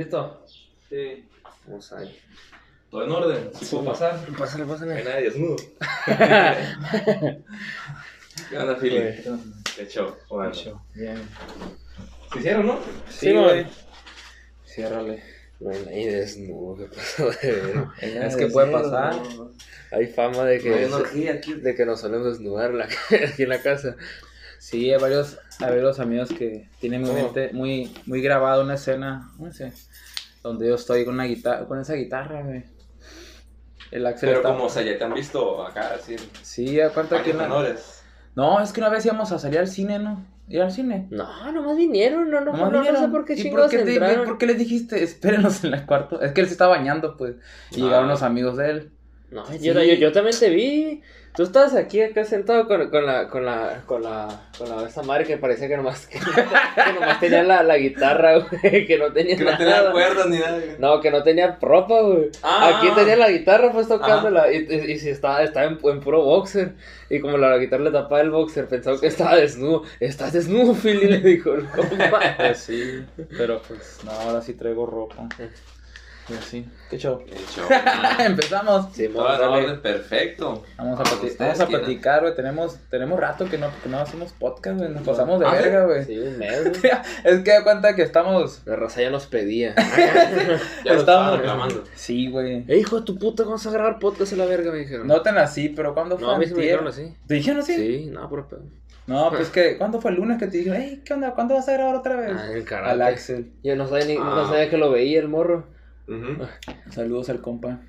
¿Listo? Sí. Vamos ahí. ¿Todo en orden? Sí. ¿Puedo pasar? Pásale, No hay pásale. nadie desnudo. ¿Qué onda, Philly? Qué show. Bueno. Bien. ¿Se hicieron, no? Sí, güey. Ciérrale. No hay nadie desnudo, ¿qué pasó de ver? Es que puede pasar. Hay fama de que, No hay energía aquí. de que nos solemos desnudar la- aquí en la casa. Sí, hay varios, hay varios amigos que tienen muy, mente- muy, muy grabado una escena, no sé, donde yo estoy con una guitarra, con esa guitarra, güey. El Axel Pero está- como, o sea, ya te han visto acá, así, Sí, ¿a cuánto que años la- menores. No, es que una vez íbamos a salir al cine, ¿no? Ir al cine. No, nomás vinieron, no, no, Nomás no, no vinieron. sé por qué ¿Y chingados qué te- entraron. ¿Por qué les dijiste, espérenos en el cuarto? Es que él se estaba bañando, pues, y Ah. llegaron los amigos de él. No, Sí. yo, yo, yo también te vi. Tú estabas aquí acá sentado con, con la, con la, con la, con la, esa madre que parecía que nomás, que, que nomás tenía la, la guitarra, güey, que no tenía Que no tenía cuerdas ni nada. güey. No, que no tenía ropa, güey. Ah. Aquí tenía la guitarra pues tocándola y, y, y si estaba, estaba en, en puro boxer. Y como la guitarra le tapaba el boxer, pensaba que estaba desnudo. ¿Estás desnudo, Philly? Le dijo el compa. Pues sí, pero pues, no, ahora sí traigo ropa. Y así. ¿Qué show? Qué show. Empezamos. Sí, dale. orden, perfecto. Vamos a, plati- vamos a platicar, güey. Tenemos, tenemos rato que no, que no hacemos podcast, güey. Nos pasamos de Ah, ¿sí? verga, güey. Sí, un mes, güey. Es que da cuenta que estamos. La raza ya nos pedía. Ya estaban reclamando. Sí, güey. Eh, hijo de tu puta, vamos a grabar podcast a la verga, me dijeron. No tan así, pero ¿cuándo fue? No, a mí sí me dijeron así. ¿Te dijeron así? Sí, no, pero pedo. No, pues que, ¿cuándo fue el lunes que te dijeron, hey, qué onda? ¿Cuándo vas a grabar otra vez? Ah, en karate. Al Axel. Yo no sabía, ni, no Ah. sabía que lo veía el morro. Ujú. Saludos al compa.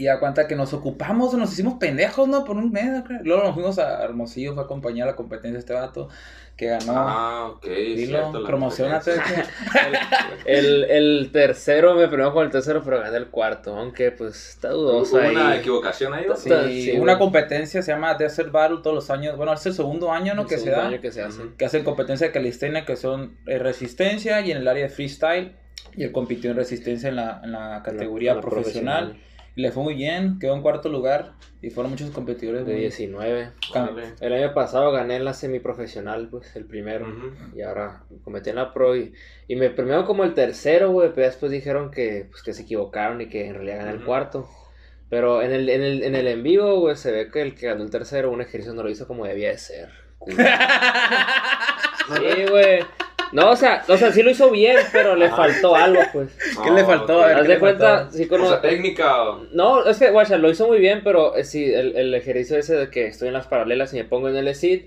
Y da cuenta que nos ocupamos, nos hicimos pendejos, ¿no? Por un mes, ¿no creo? Luego nos fuimos a Hermosillo, fue a acompañar a la competencia de este vato, que ganó. Ah, ok. Dilo, promocionate. competencia. El, el tercero, me premió con el tercero, pero gané el cuarto. Aunque, pues, está dudoso Hubo ahí. una equivocación ahí. Sí, Sí, una competencia se llama Desert Battle todos los años. Bueno, es el segundo año, ¿no? El Que se segundo da. año que se hace. Que hacen competencia de calistenia, que son eh, resistencia y en el área de freestyle. Y él compitió en resistencia en la, en la categoría En la profesional. Y le fue muy bien, quedó en cuarto lugar. Y fueron muchos competidores. De muy- 19. Cam- Órale. El año pasado gané en la semiprofesional, pues, el primero. Ujú. Y ahora cometí en la pro y, y me premiaron como el tercero, güey. Pero después dijeron que, pues, que se equivocaron y que en realidad gané el Ujú. cuarto. Pero en el, en, el, en el en vivo, güey, se ve que el que ganó el tercero, un ejercicio no lo hizo como debía de ser. Sí, güey. No, o sea, o sea, sí lo hizo bien, pero le Ajá. faltó algo, pues. ¿Qué le faltó? ok. A ver, Haz ¿qué de le cuenta, faltó? sí O cono- sea, técnica o... No, es que, guacha, lo hizo muy bien, pero eh, sí, el, el ejercicio ese de que estoy en las paralelas y me pongo en el Sí.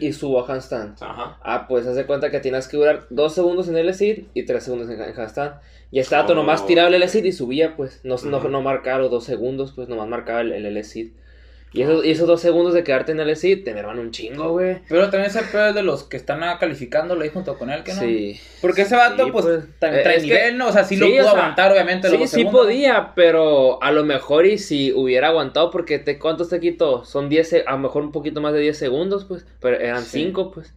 y, y subo a handstand. Ajá. Ah, pues haz de cuenta que tienes que durar dos segundos en el SID y tres segundos en, en handstand. Y estaba Oh. todo nomás tiraba el SID y subía, pues. No, no, Ujú. no marcaba los dos segundos, pues nomás marcaba el, el SID. Y esos, y esos dos segundos de quedarte en el SID te merman un chingo, güey. Pero también ese pedo es de los que están calificándolo ahí junto con él, que no. Sí. Porque ese vato, Sí, pues, pues, también eh, trae que- nivel, ¿no? O sea, sí, lo pudo o sea, aguantar, obviamente. los Sí, dos sí segundos. podía, pero a lo mejor y si hubiera aguantado, porque te, ¿cuántos te quitó? Son 10, se- a lo mejor un poquito más de 10 segundos, pues, pero eran Sí. 5, pues.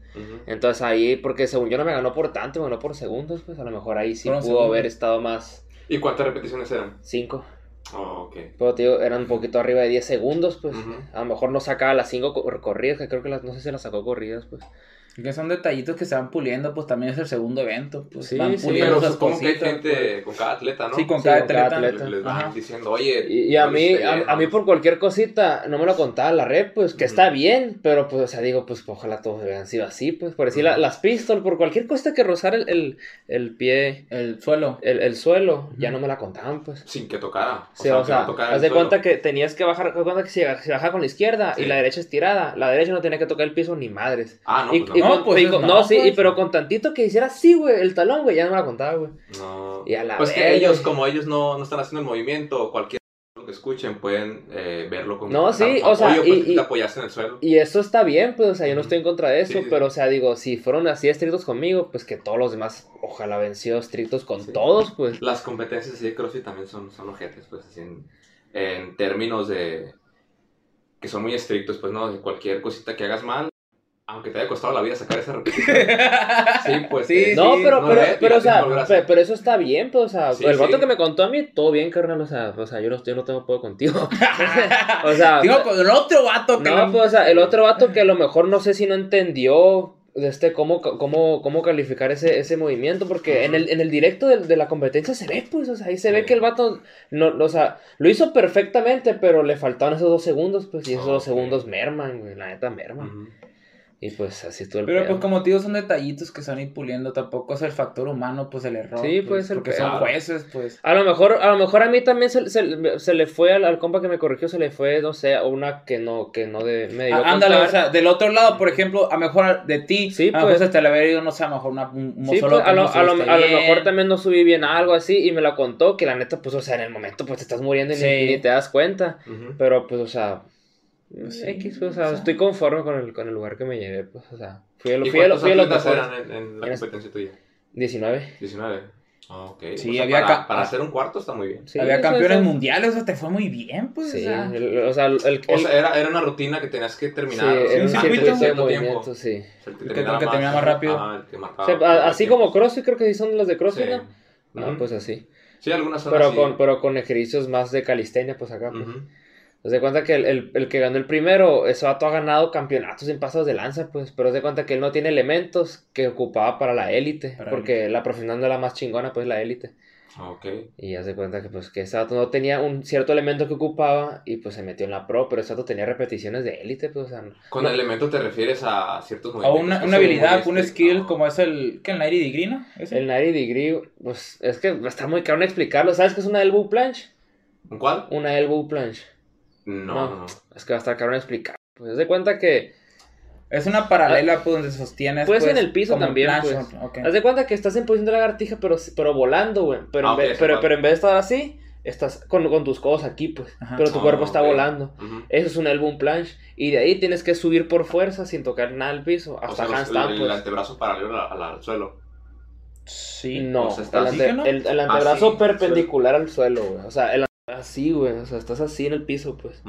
Entonces ahí, porque según yo no me ganó por tanto, me ganó por segundos, pues a lo mejor ahí sí pudo segundos. haber estado más ¿Y cuántas repeticiones eran? 5. Oh, ok. Pero digo, eran un poquito arriba de 10 segundos, pues. A lo mejor no sacaba las 5 corridas, que creo que las, no sé si las sacó corridas, pues. Que son detallitos que se van puliendo, pues también es el segundo evento. Pues Sí, van sí, Pero supongo que hay gente con cada atleta, ¿no? pues. Sí, con Sí, cada con cada atleta. Les, les van diciendo, oye... Y, y a no lo mí, hiciste a, a mí ¿no? por cualquier cosita, no me lo contaba la red, pues, que está bien, pero pues, o sea, digo, pues, ojalá todos hubieran sido así, pues, por decir, la- las pistols, por cualquier cosa que rozara el, el, el pie, El suelo. el, el suelo, ya no me la contaban, pues. Sin que tocara. O Sí, sea, o no sea, tocara haz de suelo. cuenta que tenías que bajar, haz de cuenta que si, si bajaba con la izquierda y la derecha estirada, la derecha no tenía que tocar el piso ni madres. Ah, no, y, y no. Con- pues, y con- no, no, sí, y pues. pero con tantito que hiciera así, güey, el talón, güey, ya no me la contaba, güey. No. Y a la Pues que ellos, como ellos no, no están haciendo el movimiento, cualquier lo que escuchen pueden eh, verlo como No, sí, o sea, apoyo, y- pues, que y- te en el suelo. Y eso está bien, pues, o sea, yo no estoy en contra de eso, Sí, sí. pero, o sea, digo, si fueron así estrictos conmigo, pues que todos los demás, ojalá venció estrictos con Sí. todos, pues. Las competencias así de CrossFit también son, son ojetes, pues, así en, en términos de que son muy estrictos, pues, ¿no? De cualquier cosita que hagas mal, aunque te haya costado la vida sacar esa repetición. sí, pues. Sí, eh, No, sí, pero, no pero, pero, la o sea, pero eso está bien, pues, o sea, Sí, el vato sí. que me contó a mí, todo bien, carnal, o sea, o sea, yo no, yo no tengo pedo contigo. o sea, Digo, con el otro vato que no, pues, o sea, el otro vato que a lo mejor no sé si no entendió de este, cómo, cómo, cómo calificar ese, ese movimiento, porque en, el, en el directo de, de la competencia se ve, pues, o sea, ahí se ve que el vato, no, o sea, lo hizo perfectamente, pero le faltaban esos dos segundos, pues, y esos dos segundos merman, güey, la neta merman. Y pues así estuvo el Pero pedo. pues como te digo, son detallitos que se van a ir puliendo. Tampoco es el factor humano, pues el error. Sí, pues, puede ser Porque son jueces, pues. A lo mejor, a lo mejor a mí también se, se, se le fue al, al compa que me corrigió, se le fue, no sé, una que no, que no de, me dio Ah, Ándale, contar. o sea, del otro lado, por ejemplo, a lo mejor de ti, Sí, a pues. te le había ido, no sé, a lo mejor una, un, Sí, pues, a, lo, no a, lo, a mejor también no subí bien algo así y me lo contó que la neta, pues, o sea, en el momento, pues te estás muriendo y ni- Sí. ni, te das cuenta. Pero, pues, o sea, Pues sí, X, pues, o sea, o sea. estoy conforme con el, con el lugar que me llevé, pues, o sea, fui a, lo- ¿Y fui a, lo- fui a los mejores. eran en, en la competencia tuya? 19. 19. Ah, ok. Sí, O sea, había para, para ah. hacer un cuarto está muy bien. Sí, Había campeones eso- mundiales, o sea, te fue muy bien, pues. Sí, o sea. el- o sea, el, el- O sea, era, era una rutina que tenías que sí, terminar. era un circuito de movimiento, sí. O sea, el que- terminaba más rápido. Ah, el que O marcaba sea, más a- así como CrossFit, creo que sí son los de Sí. CrossFit, ¿no? Ah, Ujú. pues así. Sí, algunas son Pero así. con, pero con ejercicios más de calistenia, pues acá. Pues. Haz de cuenta que el, el, el que ganó el primero, ese vato ha ganado campeonatos en pasos de lanza, pues. Pero haz de cuenta que él no tiene elementos que ocupaba para la élite. Para Porque la profesional no es la más chingona, pues la élite. Ah, Ok. Y haz de cuenta que pues que ese vato no tenía un cierto elemento que ocupaba y pues se metió en la pro, pero ese vato tenía repeticiones de élite, pues, o sea, no- Con no- elemento te refieres a ciertos O movimientos. una, que una son habilidad, un skill estrictos. como es el. ¿Qué? ¿El 90 degree, no? ¿Ese? el 90 degree, pues es que está muy caro explicarlo. ¿Sabes qué es una elbow planche? ¿Un cuál? Una elbow planche. No, No. Es que va a estar caro explicar. Pues haz de cuenta que Es una paralela, pues, donde sostienes. Puede ser pues, en el piso también, pues. Haz de cuenta que estás en posición de lagartija, pero, pero volando, güey. Pero, Ah, pero, pero en vez de estar así, estás con, con tus codos aquí, pues. Ajá. Pero tu Ah, cuerpo está ok. volando. Ujú. Eso es un elbow planche. Y de ahí tienes que subir por fuerza sin tocar nada al piso. O Hasta sea, los- handstand, el, el pues. antebrazo paralelo al, al suelo. Sí. No, o sea, está el, así, ante- ¿que no? el- el antebrazo perpendicular al suelo, güey. O sea, el así, güey. O sea, estás así en el piso, pues.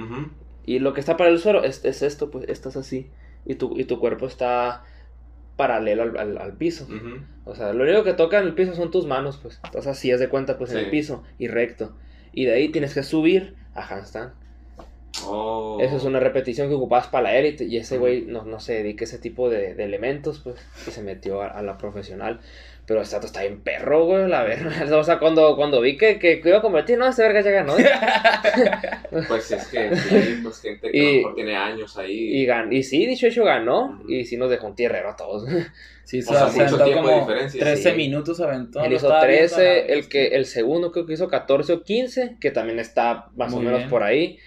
Y lo que está para el suelo es, es esto, pues. Estás así. Y tu, y tu cuerpo está paralelo al, al- al piso. O sea, lo único que toca en el piso son tus manos, pues. Estás así, haz de cuenta, pues, en el piso y recto. Y de ahí tienes que subir a handstand. Oh. Esa es una repetición que ocupabas para la élite. Y ese güey no, no se dedica a ese tipo de, de elementos, pues. Y se metió a, a la profesional. Pero este dato está bien perro, güey, la verga. O sea, cuando, cuando vi que, que, que iba a competir, no, ese verga ya ganó. Pues es que sí, pues gente que a lo mejor tiene años ahí. Y, gan y sí, dicho hecho ganó. Y sí nos dejó un tierrero a todos. Sí, se O sea, se mucho tiempo de diferencia, 13 sí. minutos aventó. Él hizo estaba viendo, 13, la- el, que, el segundo creo que hizo 14 o 15, que también está más Muy o menos bien. por ahí.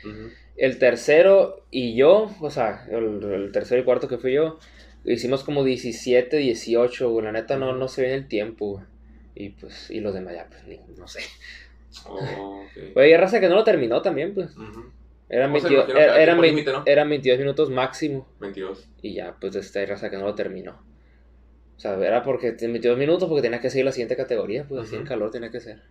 El tercero y yo, o sea, el, el tercero y cuarto que fui yo, hicimos como 17, 18, güey. La neta no, no se ve en el tiempo, güey. Y pues, y los demás ya, pues, ni- no sé. Oh, ok. Güey, hay raza que no lo terminó también, pues. Eran, O sea, 22, imagino que er- hay eran, tiempo 20 límite, ¿no? eran 22 minutos máximo. 22. Y ya, pues, este, hay raza que no lo terminó. O sea, era porque 22 minutos porque tenía que seguir la siguiente categoría, pues así en calor tenía que ser.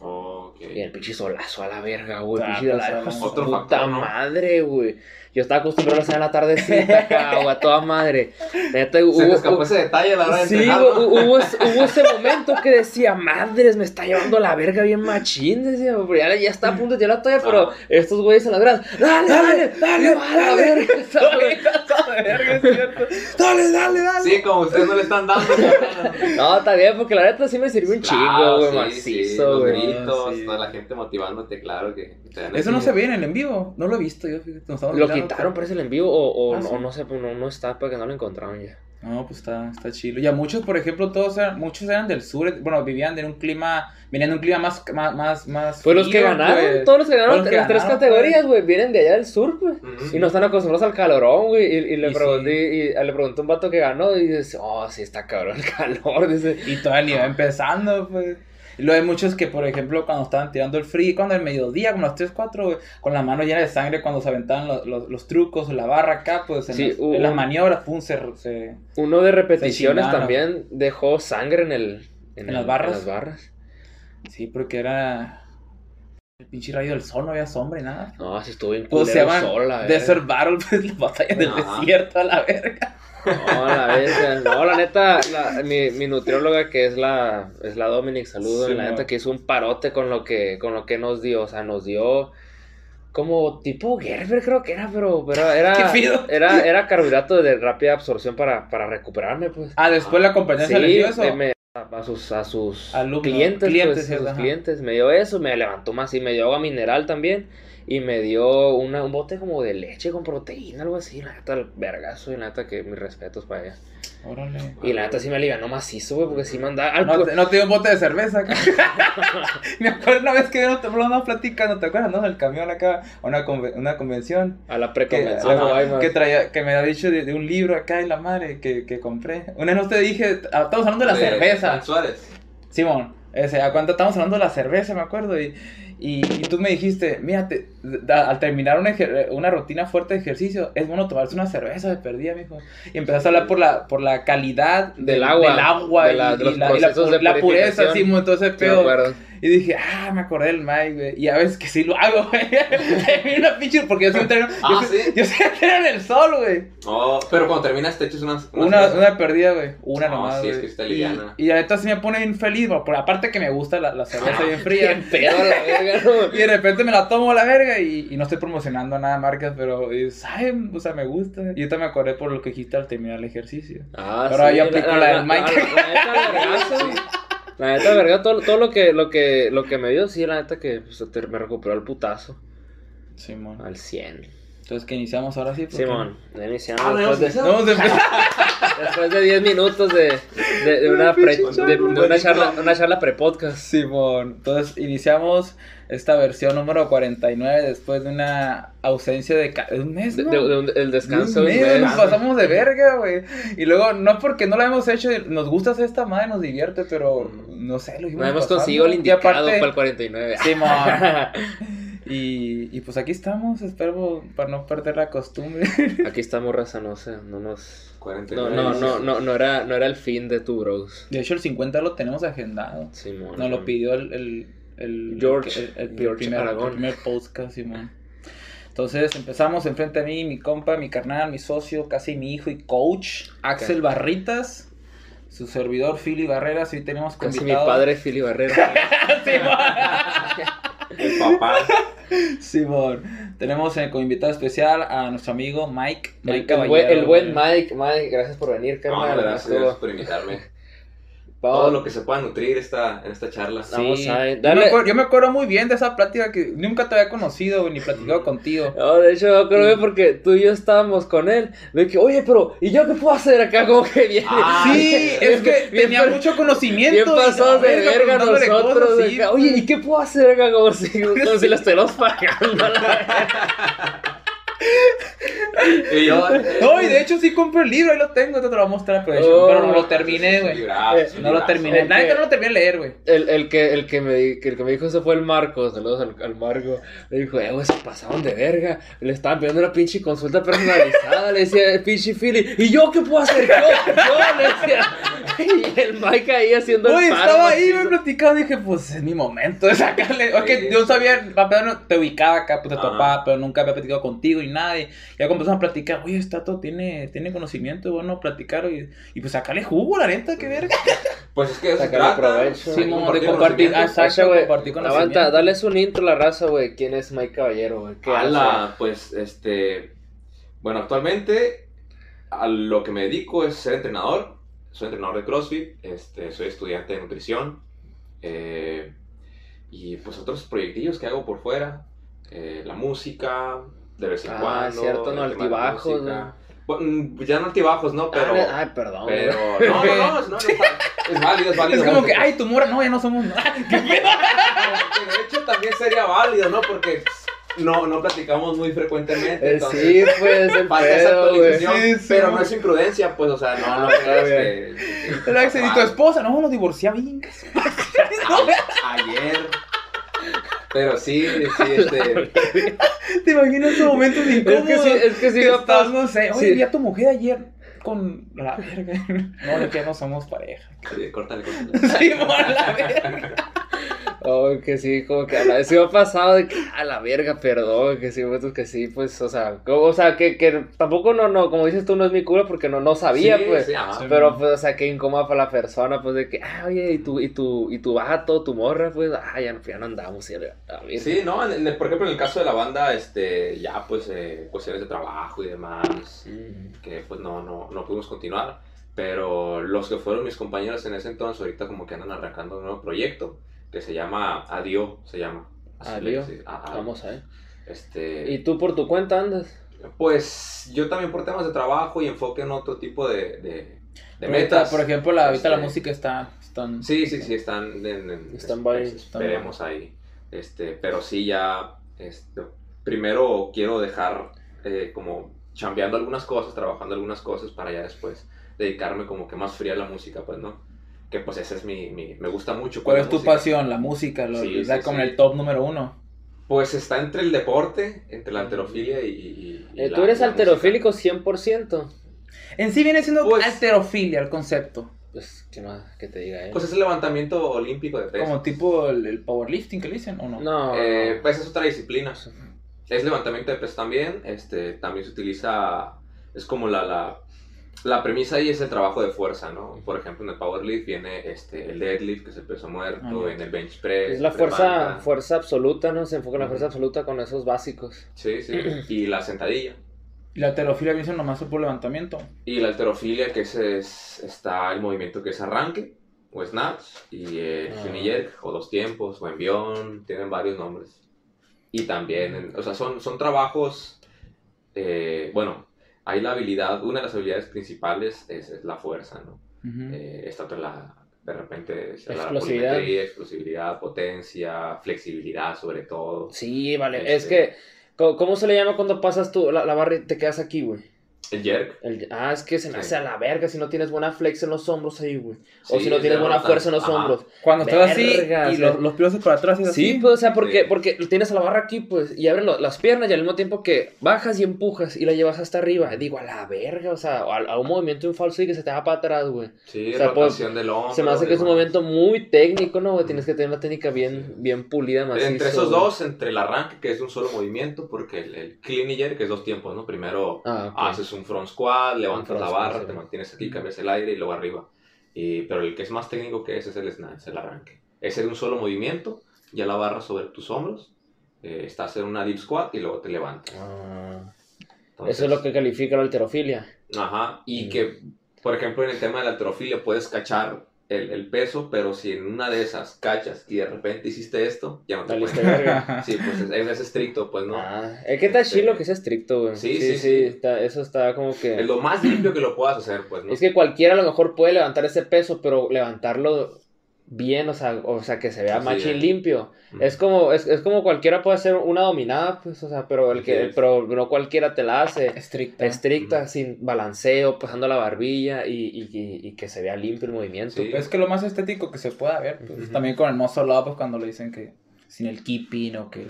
Oh, ok. Y el pinche solazo a la verga, güey. Ah, pinche pues, otro puta factor, ¿no? madre, güey. Yo estaba acostumbrado a hacer en la tardecita acá, güey, a toda madre. Neta, Se hubo, escapó ese detalle a la hora de Sí, hubo, ese- hubo ese momento que decía, madres, me está llevando la verga bien machín, decía, pero ya, ya está a punto de tirar la toalla, pero Ah. estos güeyes en las gradas, dale, dale, dale, va a la verga. Dale, dale, dale. Sí, como ustedes no le están dando. No, está bien, porque la neta sí me sirvió un chingo, güey, sí, sí, macizo, los güey. gritos, Sí. toda la gente motivándote, claro que Eso no se ve en el en vivo. No lo he visto yo, fíjate. Quitaron, pero- parece el en vivo, o, o, Ah, no, sí. o no sé, pues, no, no está porque no lo encontraron ya. No, pues está, está chido. Y a muchos, por ejemplo, todos eran, muchos eran del sur, bueno, vivían en un clima, venían de un clima más, más, más, más Pues los que ganaron, pues. todos los que ganaron los que las tres ganaron, categorías, güey, vienen de allá del sur, pues. Ujú. Y no están acostumbrados al calorón, güey. Y, y le Y pregunté, y, le pregunté a un vato que ganó y dice, oh, sí está cabrón el calor, dice. Y todavía ni iba empezando, pues. Y luego hay muchos que, por ejemplo, cuando estaban tirando el free, cuando el mediodía, como las 3, 4, con la mano llena de sangre, cuando se aventaban los, los, los trucos, la barra acá, pues en, Sí, las, hubo- en las maniobras, pum, se, se- Uno de repeticiones también dejó sangre en el... ¿En el- las barras? En las barras. Sí, porque era. El pinche rayo del sol, no había sombra y nada. No, se estuvo bien Pues se culero llama sol, la verga. Desert Battle, pues la batalla del desierto a la verga. No, la verga. No, la neta, la- mi, mi nutrióloga que es la, es la Dominic, saludo, Sí, la no. neta que hizo un parote con lo que, con lo que nos dio, o sea, nos dio como tipo Gerber creo que era, pero, pero era, era, era carbohidrato de rápida absorción para, para recuperarme, pues. Ah, después la compañía se le dio eso. me- a sus, a sus clientes, clientes, pues, a cierto, sus clientes, me dio eso, me levantó más y me dio agua mineral también. Y me dio una, un bote como de leche con proteína, algo así. La neta, el vergazo, y la neta, que mis respetos para ella. Órale. Y la neta sí me alivianó macizo, güey, porque sí me andaba. al- No, te, no te dio un bote de cerveza. Me acuerdo una vez que no no, platicando, ¿te acuerdas? No, en el camión acá, a una, conve- una convención. a la Que, preconvención. no más. que traía, que me había dicho de, de un libro acá en la madre que, que compré. Una vez no te dije, ah, estamos hablando de la cerveza. Suárez. Simón, ese, ¿a cuánto estamos hablando de la cerveza? Me acuerdo. Y, y, y tú me dijiste, mira, te- da- al terminar una, ejer- una rutina fuerte de ejercicio, es bueno tomarse una cerveza de perdida, mijo. Y empezaste a hablar por la, por la calidad Del agua, del agua de y, la- de y la, y la procesos pu- de la pureza, purificación. Simón, entonces Sí, me pedo. Y dije, ah, me acordé del Mike, güey. Y a veces que sí lo hago, güey. Termino una pinche, porque yo siempre entreno. Ah, yo, ¿sí? yo siempre entreno en el sol, güey. Oh, pero cuando terminas te echas unas. Una, una perdida, güey. Una No, nomás. sí, es güey. que está y, liviana. y neta sí me pone bien feliz, güey, por aparte que me gusta la, la cerveza bien fría. Bien pedo a la verga, ¿no? Y de repente me la tomo a la verga y, y no estoy promocionando nada de marcas, pero saben, o sea, me gusta. Y ahorita me acordé por lo que dijiste al terminar el ejercicio. Ah, Ahora sí, yo aplico la del Mike. La, neta, vergazo. La neta, verga, todo, todo lo, que, lo, que, lo que me dio, sí, la neta que pues, te- me recuperó el putazo Simón. al 100. Entonces que iniciamos ahora sí. Simón, ya iniciamos Ah, después, de, no, Vamos a empezar. después de 10 minutos de, de, de una, pre- de, una charla, una charla pre-podcast. Simón. Entonces iniciamos esta versión número 49 después de una ausencia de, de un mes, De, ¿no? de- de un- el descanso Un de un mes, mes. nos pasamos de verga, güey. Y luego, no porque no la hemos hecho, nos gusta hacer esta madre, nos divierte, pero no sé, lo No hemos conseguido el indicado para el 49. Simón. Y, y pues aquí estamos, espero para no perder la costumbre. Aquí estamos, raza, no sé, no nos... 49. No, no, no, no, no era, no era el fin de tu bros. De hecho, el 50 lo tenemos agendado. Simón. Nos lo pidió el, el, el- George- el, el George primer, Aragón. el primer podcast, Simón. Entonces empezamos enfrente a mí, mi compa, mi carnal, mi socio, casi mi hijo y coach, Axel. Barritas, su servidor Philly Barreras, hoy tenemos Casi mi invitado- padre, Philly Barrera. El papá. Simón. Tenemos eh, como invitado especial a nuestro amigo Mike. Mike El, buen, el buen güey. Mike, Mike, gracias por venir, No, carnal. gracias, Estuvo- gracias por invitarme. Vamos- Todo lo que se pueda nutrir esta, en esta charla. Vamos Sí. a ver, Yo, me acuerdo, yo me acuerdo muy bien de esa plática que nunca te había conocido ni platicado contigo. No, de hecho, yo creo que porque tú y yo estábamos con él. Le dije, oye, pero, ¿y yo qué puedo hacer acá? Como que bien. Ah, Sí, es que bien- tenía bien- mucho conocimiento. Bien pasados de verga nosotros. cosas, de acá. Oye, ¿y qué puedo hacer acá? Como si, como si lo estuviéramos pagando. Y yo. No, y de hecho sí compré el libro, ahí lo tengo, te lo voy a mostrar, pero, Oh. pero no lo terminé, güey. Eh, No lo terminé. Ok. La neta no lo terminé de leer, güey. El, el, que, el, que me, el que me dijo eso fue el Marco. Saludos al, al Marco. Me dijo, eh, güey, se pasaron de verga. Le estaban pidiendo una pinche consulta personalizada. Le decía, el pinche Philly, ¿y yo qué puedo hacer? Yo, yo, le decía. Y el Mike ahí haciendo Güey, el paro. estaba ahí, me platicando, dije, pues es mi momento de sacarle. Ok, Sí. yo sabía, papá, no, te ubicaba acá, pues de tu Ajá. papá, pero nunca había platicado contigo y nada. Y ya comenzamos a platicar, oye, este Tato tiene, tiene conocimiento, bueno, platicar y, y pues sacarle jugo, la neta, qué verga. Pues es que eso Sacarle provecho. de Sí, mo, de compartir ah, exacto, güey, compartir conocimiento. Aguanta, dale su intro a la raza, güey. ¿Quién es Mike Caballero, güey? Ala, pues este. Bueno, actualmente a lo que me dedico es ser entrenador. Soy entrenador de CrossFit, este, soy estudiante de nutrición. eh, y pues otros proyectillos que hago por fuera. eh, la música, de vez en Ah, cuando. cierto, no, altibajos. ¿no? Bueno, ya no altibajos, ¿no? Pero. Ay, ay, perdón. pero no, no, no, no, no, está- es válido, es válido. Es como que, ay, tu mora, no, ya no somos nada. ¿Qué de hecho también sería válido, ¿no? Porque no, no platicamos muy frecuentemente. Eh, Entonces, sí, pues, el Falta esa pedo, actualización, Sí, sí, pero no es imprudencia, pues, o sea, no, no Ah, creas que... Axel y tu esposa, no, nos divorciamos bien. Ayer. Pero sí, sí, este... ¿Te imaginas esos momentos incómodos? Es que sí, es que sí, que estás, no sé, oye, sí. vi a tu mujer ayer con la verga. No, de que no somos pareja. Oye, Córtale, córtale. Sí, la verga. Oh, que sí, como que a la vez me ha pasado de que a la verga, perdón, que sí, momentos que sí, pues, o sea, como, o sea, que, que tampoco no, no, como dices tú, no es mi culpa porque no, no sabía, Sí, pues. sí. Sí. Pero, pues, o sea, qué incómoda para la persona, pues, de que, ah, oye, y tu, y tu, y tu vato, tu morra, pues, ah, ya, no- ya no andamos, y a la verga. Sí, no, en el- por ejemplo, en el caso de la banda, este, ya pues eh, cuestiones de trabajo y demás, Mm. que pues no, no, no pudimos continuar, pero los que fueron mis compañeros en ese entonces, ahorita como que andan arrancando un nuevo proyecto, que se llama Adio, se llama. Adiós. sí, a- a- Vamos a ver. Este, ¿Y tú por tu cuenta andas? Pues yo también por temas de trabajo y enfoque en otro tipo de, de, de Ahorita, metas. por ejemplo, la, ahorita la Este, música está... están- Sí, sí, sí, están en, en- Stand-by. es- esperemos ahí. Este, pero sí ya, este, primero quiero dejar eh, como chambeando algunas cosas, trabajando algunas cosas para ya después dedicarme como que más fría a la música, pues, ¿no? Que pues ese es mi, mi me gusta mucho. ¿Cuál es tu música. pasión? La música, lo, Sí, está sí, como sí. el top número uno. Pues está entre el deporte, entre la alterofilia y... y- y Eh, la- ¿Tú eres la alterofílico 100%? En sí viene siendo Pues- alterofilia el concepto. Pues, ¿qué más que te diga música. Pues es el levantamiento olímpico de peso. Como tipo el, el powerlifting que le dicen, ¿o no? no, Eh, pues es otra disciplina. Es levantamiento de peso también. Este, también se utiliza. Es como la, la, la premisa ahí es el trabajo de fuerza, ¿no? Por ejemplo, en el powerlift viene este, el deadlift, que es el peso muerto, Ah, en el bench press. es la fuerza, fuerza absoluta, ¿no? Se enfoca en la fuerza absoluta con esos básicos. Sí, sí. Y la sentadilla. Y la alterofilia viene siendo nomás por levantamiento. Y la alterofilia, que ese es, está el movimiento que es arranque, o snatch, y el Ah. jerk, o dos tiempos, o envión, tienen varios nombres. Y también, en- o sea, son, son trabajos, eh, bueno, hay la habilidad, una de las habilidades principales es, es la fuerza, ¿no? Eh, esta otra la, de repente, Explosividad. potencia, flexibilidad sobre todo. Sí, vale. Este- Es que, ¿cómo, cómo se le llama cuando pasas tú la, la barra y te quedas aquí, güey? El jerk. El- ah, es que se me Sí. hace a la verga si no tienes buena flex en los hombros ahí, güey. o Sí, si no es tienes buena fuerza en los Ajá. hombros. Cuando estás así y los, los pies para atrás y así. Sí, pues, o sea, porque, Sí. porque tienes a la barra aquí, pues, y abres las piernas y al mismo tiempo que bajas y empujas y la llevas hasta arriba. Digo, a la verga, o sea, a, a un movimiento en falso y que se te va para atrás, güey. Sí, O sea, pues, del hombro. Se me hace que es un movimiento muy técnico, ¿no, güey? Tienes que tener una técnica bien, Sí. bien pulida, macizo, Entre esos güey. dos, entre el arranque, que es un solo movimiento, porque el, el clean y jerk es dos tiempos, ¿no? Primero Ah, haces un front squat, levantas front la squat, barra, sí. te mantienes aquí, cambias el aire y luego arriba. Y, pero el que es más técnico que ese es el snatch, el arranque. Es un solo movimiento, ya la barra sobre tus hombros, eh, estás en una deep squat y luego te levantas. Ah, Entonces, eso es lo que califica la alterofilia. Ajá, y Mm. que, por ejemplo, en el tema de la alterofilia puedes cachar el, el peso, pero si en una de esas cachas y de repente hiciste esto, ya no te puedes. Sí, pues es, es estricto, pues no. Ah, es que está Este- chilo que sea estricto, güey. Sí, sí, sí. está- eso está como que... Es lo más limpio que lo puedas hacer, pues, ¿no? Es que cualquiera a lo mejor puede levantar ese peso, pero levantarlo bien, o sea, o sea que se vea Así machín es. limpio. Ujú. Es como, es, es como cualquiera puede hacer una dominada, pues, o sea, pero el Así que, es. pero no cualquiera te la hace Estricta. estricta, Ujú. sin balanceo, pasando la barbilla y, y- y- y que se vea limpio el movimiento. Sí. Pues es que lo más estético que se pueda ver, pues, Ujú. también con el muscle up, pues cuando le dicen que sin el keeping o que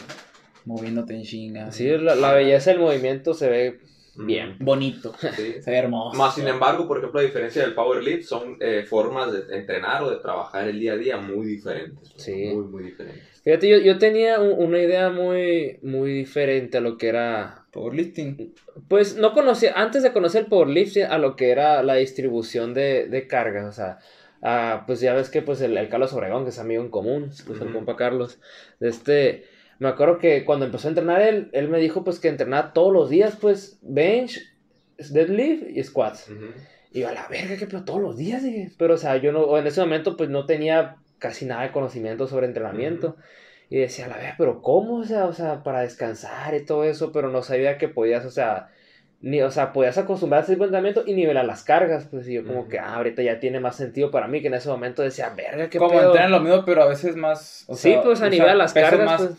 moviéndote en chinga. Sí, la, la belleza del movimiento se ve. Bien. Bonito. Sí. Se ve hermoso. Más sin embargo, por ejemplo, a diferencia del power lift, son eh, formas de entrenar o de trabajar el día a día muy diferentes. Sí. Muy, muy diferentes. Fíjate, yo, yo tenía un- una idea muy, muy diferente a lo que era Powerlifting. Pues no conocía, antes de conocer el powerlifting, a lo que era la distribución de, de cargas, o sea, ah, pues ya ves que pues el, el Carlos Obregón, que es amigo en común, pues el Ujú. compa Carlos, este, me acuerdo que cuando empezó a entrenar él, él me dijo pues que entrenaba todos los días, pues bench, deadlift y squats. Y yo a la verga, que pero todos los días, dije. Pero o sea, yo no, en ese momento pues no tenía casi nada de conocimiento sobre entrenamiento. Y decía, a la verga, pero ¿cómo? O sea, o sea, para descansar y todo eso, pero no sabía que podías, o sea, ni, o sea, podías acostumbrarte al entrenamiento y nivelar las cargas, pues y yo como que, ah, ahorita ya tiene más sentido para mí, que en ese momento decía, verga, qué Como pedo. entrenan lo mismo, pero a veces más. o Sí, sea, pues a nivel las cargas, más- pues.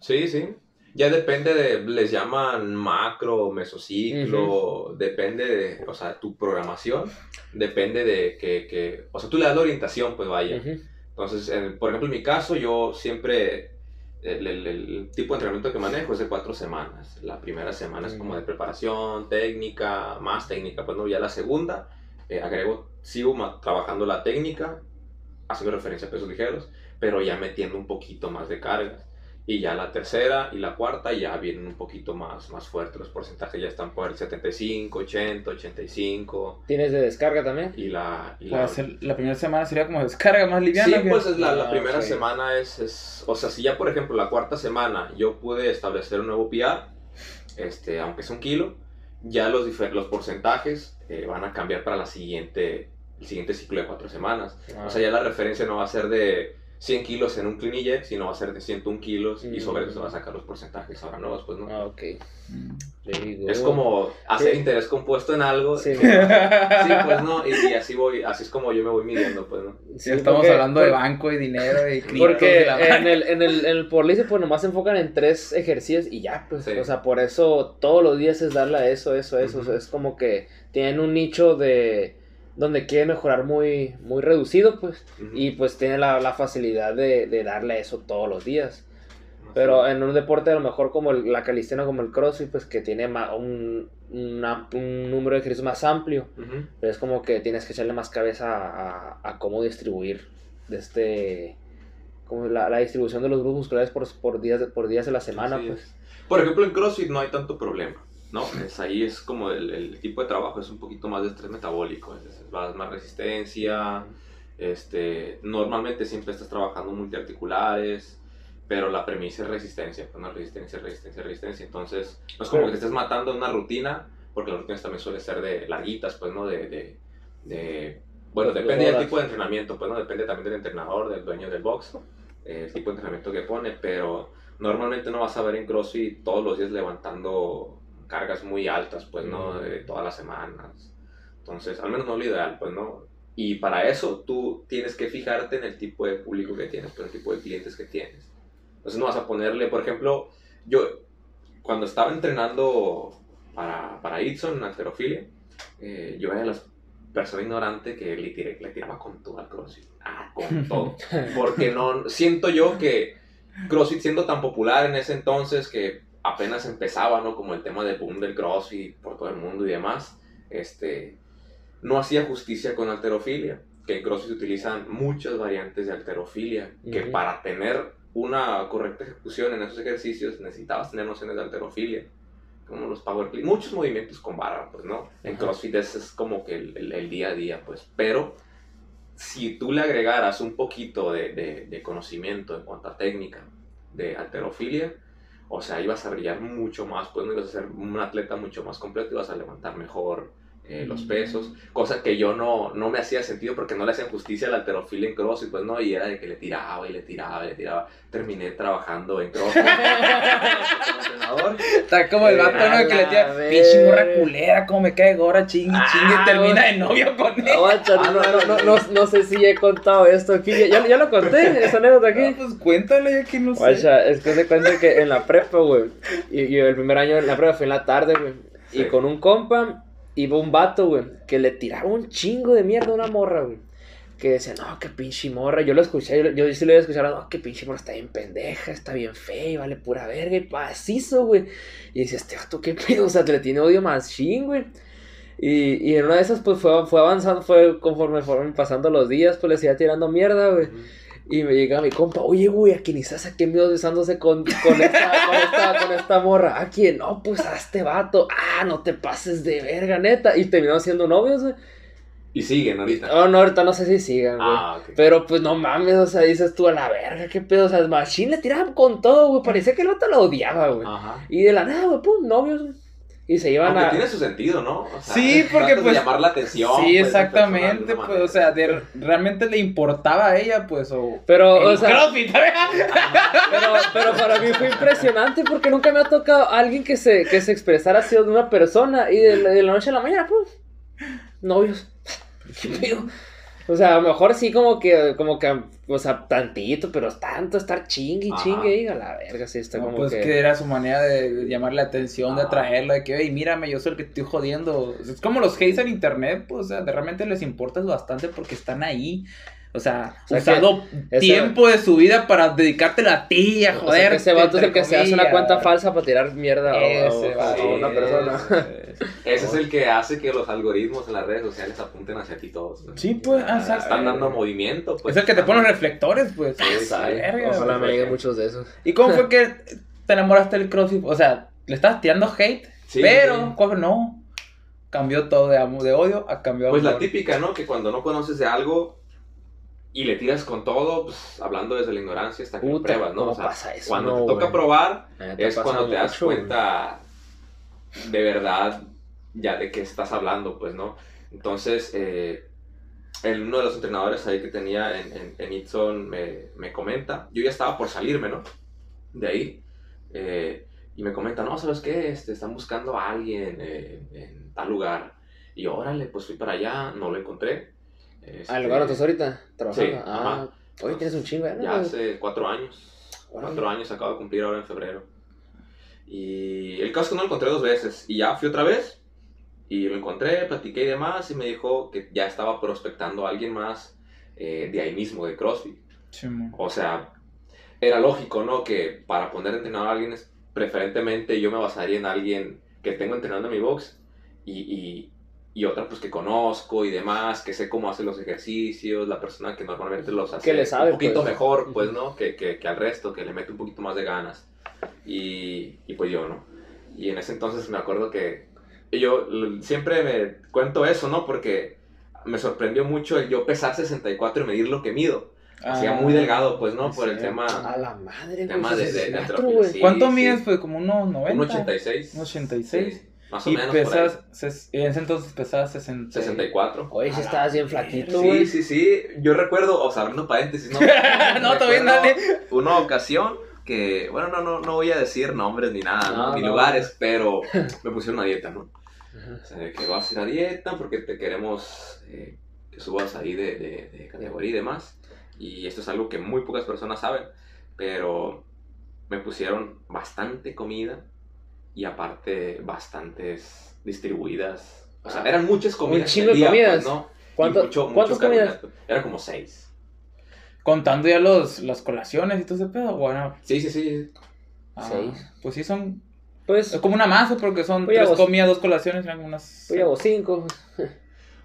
Sí, sí. Ya depende de, les llaman macro, mesociclo, depende de, o sea, tu programación, depende de que, que, o sea, tú le das la orientación, pues vaya. Ujú. Entonces, en- por ejemplo, en mi caso, yo siempre, el, el- el tipo de entrenamiento que manejo es de cuatro semanas. La primera semana es como de preparación, técnica, más técnica, pues no, ya la segunda, eh, agrego, sigo trabajando la técnica, haciendo referencia a pesos ligeros, pero ya metiendo un poquito más de cargas. Y ya la tercera y la cuarta ya vienen un poquito más, más fuertes. Los porcentajes ya están por el 75, 80, 85. ¿Tienes de descarga también? Y la, y la, ser- la primera semana sería como descarga más liviana. Sí, que- pues es la, la Ah, primera ok. semana es, es- O sea, si ya, por ejemplo, la cuarta semana yo pude establecer un nuevo PR, este, aunque es un kilo, ya los, los porcentajes eh, van a cambiar para la siguiente, el siguiente ciclo de cuatro semanas. Ah. O sea, ya la referencia no va a ser de 100 kilos en un eject, sino va a ser de 101 kilos y sobre eso se va a sacar los porcentajes ahora nuevos, pues, ¿no? Ah, ok. Mm. Es como hacer Sí. interés compuesto en algo. Sí, Sí, pues, ¿no? Y, y así voy, así es como yo me voy midiendo, pues, ¿no? Sí, estamos porque- hablando de banco y dinero y Porque y la en el, en el, en el Porlice, pues nomás se enfocan en tres ejercicios y ya, pues. Sí. O sea, por eso todos los días es darle a eso, eso, eso. Ujú. O sea, es como que tienen un nicho de donde quieren mejorar muy, muy reducido, pues. Y pues tienen la, la facilidad de, de darle eso todos los días. Pero en un deporte a lo mejor como el- la calistenia, como el crossfit, pues que tiene un, una- un número de ejercicios más amplio. Pero es como que tienes que echarle más cabeza a, a cómo distribuir de este como la, la distribución de los grupos musculares por, por días de, por días de la semana pues es. Por ejemplo, en CrossFit no hay tanto problema, ¿no? Es, ahí es como el, el tipo de trabajo es un poquito más de estrés metabólico, es, es más, más resistencia, este, normalmente siempre estás trabajando multiarticulares, pero la premisa es resistencia, pues no resistencia, resistencia, resistencia, entonces no es como que te estés matando una rutina, porque las rutinas también suelen ser de larguitas, pues, ¿no? De, de, de- bueno, depende del tipo de entrenamiento, pues, ¿no? Depende también del entrenador, del dueño del box, eh, el tipo de entrenamiento que pone, pero normalmente no vas a ver en CrossFit todos los días levantando cargas muy altas, pues, ¿no? De todas las semanas. Entonces, al menos no lo ideal, pues, ¿no? Y para eso tú tienes que fijarte en el tipo de público que tienes, pues, el tipo de clientes que tienes. Entonces no vas a ponerle, por ejemplo, yo cuando estaba entrenando para, para Itson en alterofilia, eh, yo era de las personas ignorantes que le, tiré- le tiraba con todo al CrossFit. Ah, con todo. Porque no, siento yo que CrossFit siendo tan popular en ese entonces que apenas empezaba, ¿no? Como el tema del boom del CrossFit por todo el mundo y demás, este, no hacía justicia con alterofilia. Que en CrossFit se utilizan muchas variantes de alterofilia, que para tener una correcta ejecución en esos ejercicios necesitabas tener nociones de alterofilia, como los power clean, muchos movimientos con barra, pues, ¿no? En. CrossFit ese es como que el, el- el día a día, pues, pero si tú le agregaras un poquito de, de- de conocimiento en cuanto a técnica de alterofilia, o sea, ibas a brillar mucho más, pues no ibas a ser un atleta mucho más completo, ibas a levantar mejor eh, los pesos, cosa que yo no, no me hacía sentido porque no le hacían justicia al alterofilia en CrossFit, pues no, y era de que le tiraba y le tiraba y le tiraba. Terminé trabajando en entrenador. Está como el vato, ¿no? Que le tira, pinche morra culera, como me cae gorra, chingue, chingue, Ah, termina de novio con él. Aguanta, no, no, no, no, no sé si he contado esto aquí. Ya, ya, ya lo conté, esa anécdota Ah, aquí. pues cuéntalo, ya que no sé. Guacha, es que se cuenta que en la prepa, güey. Y, y el primer año en la prepa fue en la tarde, güey. Y Sí. con un compa iba un vato, güey, que le tiraba un chingo de mierda a una morra, güey. Que decía, no, qué pinche morra. Yo lo escuché, yo, yo sí lo iba a escuchar, no, qué pinche morra está bien pendeja, está bien fea, vale pura verga y pacizo, güey. Y decía, este vato, qué pedo, o sea, le tiene odio más ching, güey. Y, y en una de esas, pues fue, fue avanzando, fue conforme fueron pasando los días, pues le seguía tirando mierda, güey. Y me llega mi compa, oye, güey, ¿a quién estás a qué miedo besándose con, con, esta, con, esta, con esta morra? ¿A quién? No, pues a este vato. Ah, no te pases de verga, neta. Y terminaron siendo novios, güey. Y siguen ahorita. Oh, no, ahorita no sé si sigan, güey. Ah, ok. Pero pues no mames, o sea, dices tú a la verga, qué pedo. O sea, Machine le tiraban con todo, güey. Parecía que el vato lo odiaba, güey. Ajá. Y de la nada, güey, pum, novios, güey. Y se iban Aunque a. tiene su sentido, ¿no? O sea, Sí, porque, de pues, llamar la atención. Sí, pues, exactamente, pues, o sea, de- realmente le importaba a ella, pues, o... Pero, o sea. CrossFit, Pero, pero para mí fue impresionante porque nunca me ha tocado alguien que se, que se expresara así de una persona y de, la- de la noche a la mañana, pues, novios. ¿Qué pedo? O sea, a lo mejor sí como que, como que, o sea, tantito, pero tanto estar chingue y Ajá. chingue y a la verga, sí, está No, como pues que... que... era su manera de, llamarle la atención, de Ah. atraerla, de que, oye, mírame, yo soy el que estoy jodiendo. Es como los hates en internet, pues, o sea, de realmente les importas bastante porque están ahí. O sea, O sea, usando ese- tiempo de su vida para dedicártelo a ti, a O sea, joder. que ese vato es el que se hace una cuenta falsa para tirar mierda a, a- Ese una persona. Ese es el que hace que los algoritmos en las redes sociales apunten hacia ti todos. ¿no? Sí, pues, Ah, exacto. Están dando movimiento, pues. es el que te pone los reflectores, pues. Sí, verga, Ojalá me lleguen muchos de esos. ¿Y cómo fue que te enamoraste del CrossFit? O sea, le estabas tirando hate, Sí, pero sí. ¿cuál- no. Cambió todo de, de odio a cambió Pues la amor. típica, ¿no? Que cuando no conoces de algo y le tiras con todo, pues hablando desde la ignorancia hasta que Puta, pruebas, ¿no? ¿cómo O sea, pasa eso? cuando No, te toca güey. probar, neta es cuando te das mucho, güey. cuenta de verdad ya de qué estás hablando, pues, ¿no? Entonces, eh, el- uno de los entrenadores ahí que tenía en, en, en me, me comenta, yo ya estaba por salirme, ¿no? De ahí. eh, y me comenta, no, ¿sabes qué? Este, están buscando a alguien eh, en tal lugar. Y yo, órale, pues fui para allá, no lo encontré. ¿Al Este, lugar donde estás ahorita? ¿Trabajando? Sí, ah, ajá. oye, tienes un chingo, ¿eh? Ya hace cuatro años. Cuatro años acabo de cumplir ahora en febrero. Y el caso es que no lo encontré dos veces. Y ya fui otra vez. Y lo encontré, platiqué y demás. Y me dijo que ya estaba prospectando a alguien más eh, de ahí mismo, de CrossFit. Simón. O sea, era lógico, ¿no? Que para poner a entrenar a alguien, es- preferentemente yo me basaría en alguien que tengo entrenando en mi box. Y, y, y otra, pues que conozco y demás, que sé cómo hace los ejercicios, la persona que normalmente los hace Que le sabe, un poquito pues. mejor, pues, ¿no? Que, que, que al resto, que le mete un poquito más de ganas. Y, y pues yo, ¿no? Y en ese entonces me acuerdo que yo siempre me cuento eso, ¿no? Porque me sorprendió mucho el yo pesar 64 y medir lo que mido. Hacía Ah, muy delgado, pues, ¿no? Por el tema, A la madre, tema de, de, de 64, halterofilia, güey. sí, ¿Cuánto sí. mides? Pues como unos 90. Un 86. Un 86. Sí, más o Y menos. por ahí. pesas, en ese entonces pesabas 60. 64. Oye, si estabas bien flaquito, Sí, sí, sí. Yo recuerdo, o sea, abriendo paréntesis, ¿no? no, todavía dale. Una ocasión que, bueno, no, no, no voy a decir nombres ni nada, ¿no? No, ni no. lugares, pero me pusieron una dieta, ¿no? O sea, que vas a ir a dieta porque te queremos eh, que subas ahí de, de, de categoría y demás. Y esto es algo que muy pocas personas saben, pero me pusieron bastante comida y aparte bastantes distribuidas. O sea, eran muchas comidas. chingo al de día, comidas. pues, ¿no? ¿Cuánto- mucho- mucho ¿Cuántas comidas? Eran como seis. Contando ya los, las colaciones y todo ese pedo. Bueno, Sí, sí, sí. ah, Seis. Pues sí, son. Pues, Es como una masa porque son Pues tres vos- comidas, dos colaciones, eran unas. pues llevo cinco.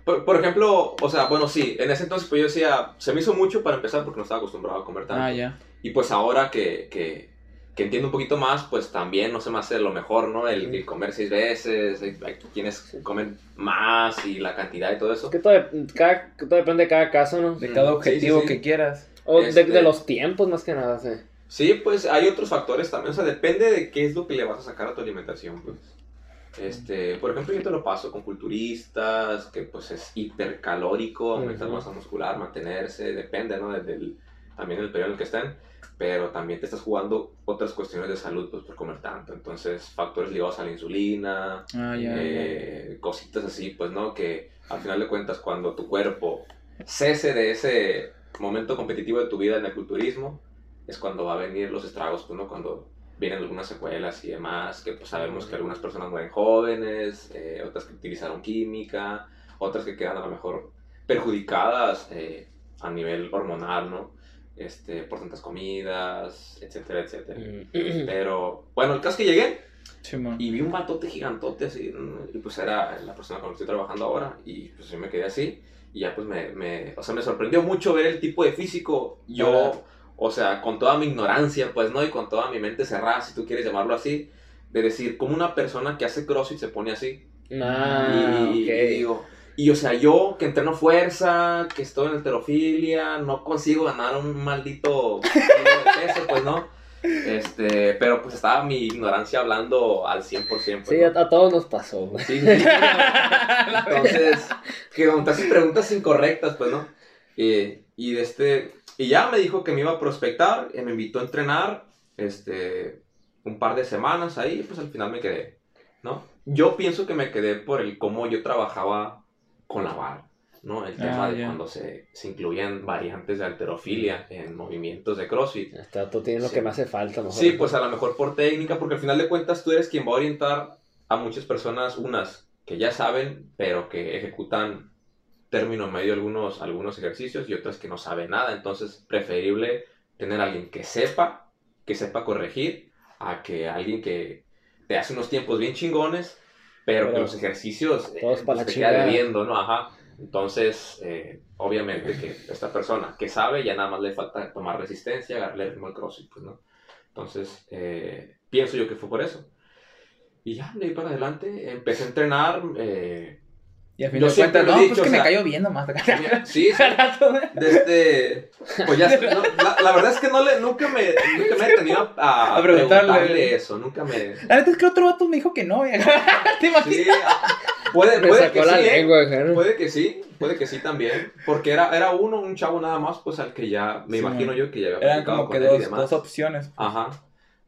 Por, por ejemplo, o sea, bueno, sí, en ese entonces pues yo decía, se me hizo mucho para empezar porque no estaba acostumbrado a comer tanto. Ah, ya. Y pues ahora que, que, que entiendo un poquito más, pues también no se me hace lo mejor, ¿no? El, el comer seis veces, hay, quienes comen más y la cantidad y todo eso. Que todo, de- cada, todo depende de cada caso, ¿no? De cada objetivo sí, sí, sí. que quieras. O de, Este- de los tiempos, más que nada, sí. Sí, pues hay otros factores también, o sea, depende de qué es lo que le vas a sacar a tu alimentación, pues. Este, por ejemplo, yo te lo paso con culturistas, que pues es hipercalórico, aumentar Ujú. masa muscular, mantenerse, depende, ¿no? Desde el- también del periodo en el que estén, pero también te estás jugando otras cuestiones de salud, pues por comer tanto, entonces factores ligados a la insulina, Ah, eh, cositas así, pues, ¿no? Que al final de cuentas, cuando tu cuerpo cese de ese momento competitivo de tu vida en el culturismo, es cuando va a venir los estragos, pues, ¿no? Cuando vienen algunas secuelas y demás, que pues sabemos que algunas personas mueren jóvenes, eh, otras que utilizaron química, otras que quedan a lo mejor perjudicadas eh, a nivel hormonal, ¿no? Este, por tantas comidas, etcétera, etcétera. Mm. Pero, bueno, el caso es que llegué Simón. y vi un batote gigantote así, y pues era la persona con la que estoy trabajando ahora, y pues yo me quedé así, y ya pues me, me, o sea, me sorprendió mucho ver el tipo de físico, yo, o sea, con toda mi ignorancia, pues, ¿no? Y con toda mi mente cerrada, si tú quieres llamarlo así, de decir, como una persona que hace CrossFit se pone así, Ah, y, ok. y digo, y o sea, yo que entreno fuerza, que estoy en alterofilia, no consigo ganar un maldito de peso, pues, ¿no? Este, pero pues estaba mi ignorancia hablando al 100%. Pues, Sí, ¿no? a, a todos nos pasó, güey. Sí, sí, sí. Entonces, que haces preguntas incorrectas, pues, ¿no? Y, y, de este, y ya me dijo que me iba a prospectar, y me invitó a entrenar, este, un par de semanas ahí, pues al final me quedé, ¿no? Yo pienso que me quedé por el cómo yo trabajaba con la barra, ¿no? El tema Ah, de ya. cuando se, se incluían variantes de alterofilia en movimientos de CrossFit. Hasta tú tienes lo Sí. que me hace falta, mejor. Sí, pues a lo mejor por técnica, porque al final de cuentas tú eres quien va a orientar a muchas personas, unas que ya saben, pero que ejecutan término medio algunos, algunos ejercicios y otras que no sabe nada. Entonces, preferible tener a alguien que sepa, que sepa corregir, a que alguien que te hace unos tiempos bien chingones, pero, que Pero los ejercicios todos eh, para te queda debiendo, ¿no? Ajá. Entonces, eh, obviamente que esta persona que sabe, ya nada más le falta tomar resistencia, agarrarle el ritmo al crossfit, pues, ¿no? Entonces, eh, pienso yo que fue por eso. Y ya, de ahí para adelante, empecé a entrenar. eh, Y al fin Yo de siempre cuentas, lo he no, pues dicho, que o me sea, cayó bien nomás. sí, sí, desde, pues ya, no, la, la verdad es que no le, nunca me, nunca me he detenido a, a preguntarle. preguntarle eso, nunca me... La neta es que otro vato me dijo que no. ¿Te imaginas? Sí, puede, Me puede que sí, lengua, puede que sí, puede que sí también, porque era, era uno, un chavo nada más, pues al que ya, me Sí, imagino yo que ya había Eran como que dos, dos opciones. Ajá,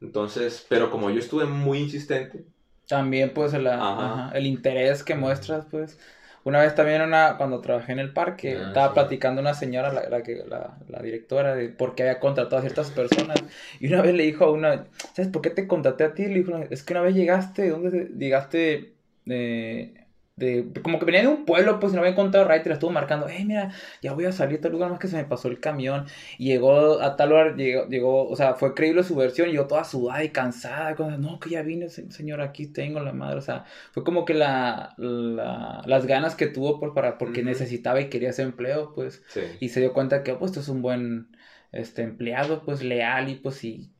entonces, pero como yo estuve muy insistente, También, pues, la- Ajá. ajá, el interés que muestras, pues. Una vez también, una, cuando trabajé en el parque, Ah, estaba sí. platicando una señora, la, la, que, la, la directora, de por qué había contratado a ciertas personas. Y una vez le dijo a una, ¿sabes por qué te contraté a ti? Le dijo, es que una vez llegaste, ¿dónde te- llegaste? Eh, de, como que venía de un pueblo, pues, y no había encontrado la estuvo marcando, hey, mira, ya voy a salir a tal lugar, más que se me pasó el camión. Y llegó a tal lugar, llegó, llegó, o sea, fue creíble su versión, y yo toda sudada y cansada, cosas, no, que ya vine, se- señor, aquí tengo la madre, o sea, fue como que la, la- las ganas que tuvo por, para, porque necesitaba y quería ese empleo, pues, sí. y se dio cuenta que, pues, esto es un buen, este, empleado, pues, leal, y pues, y,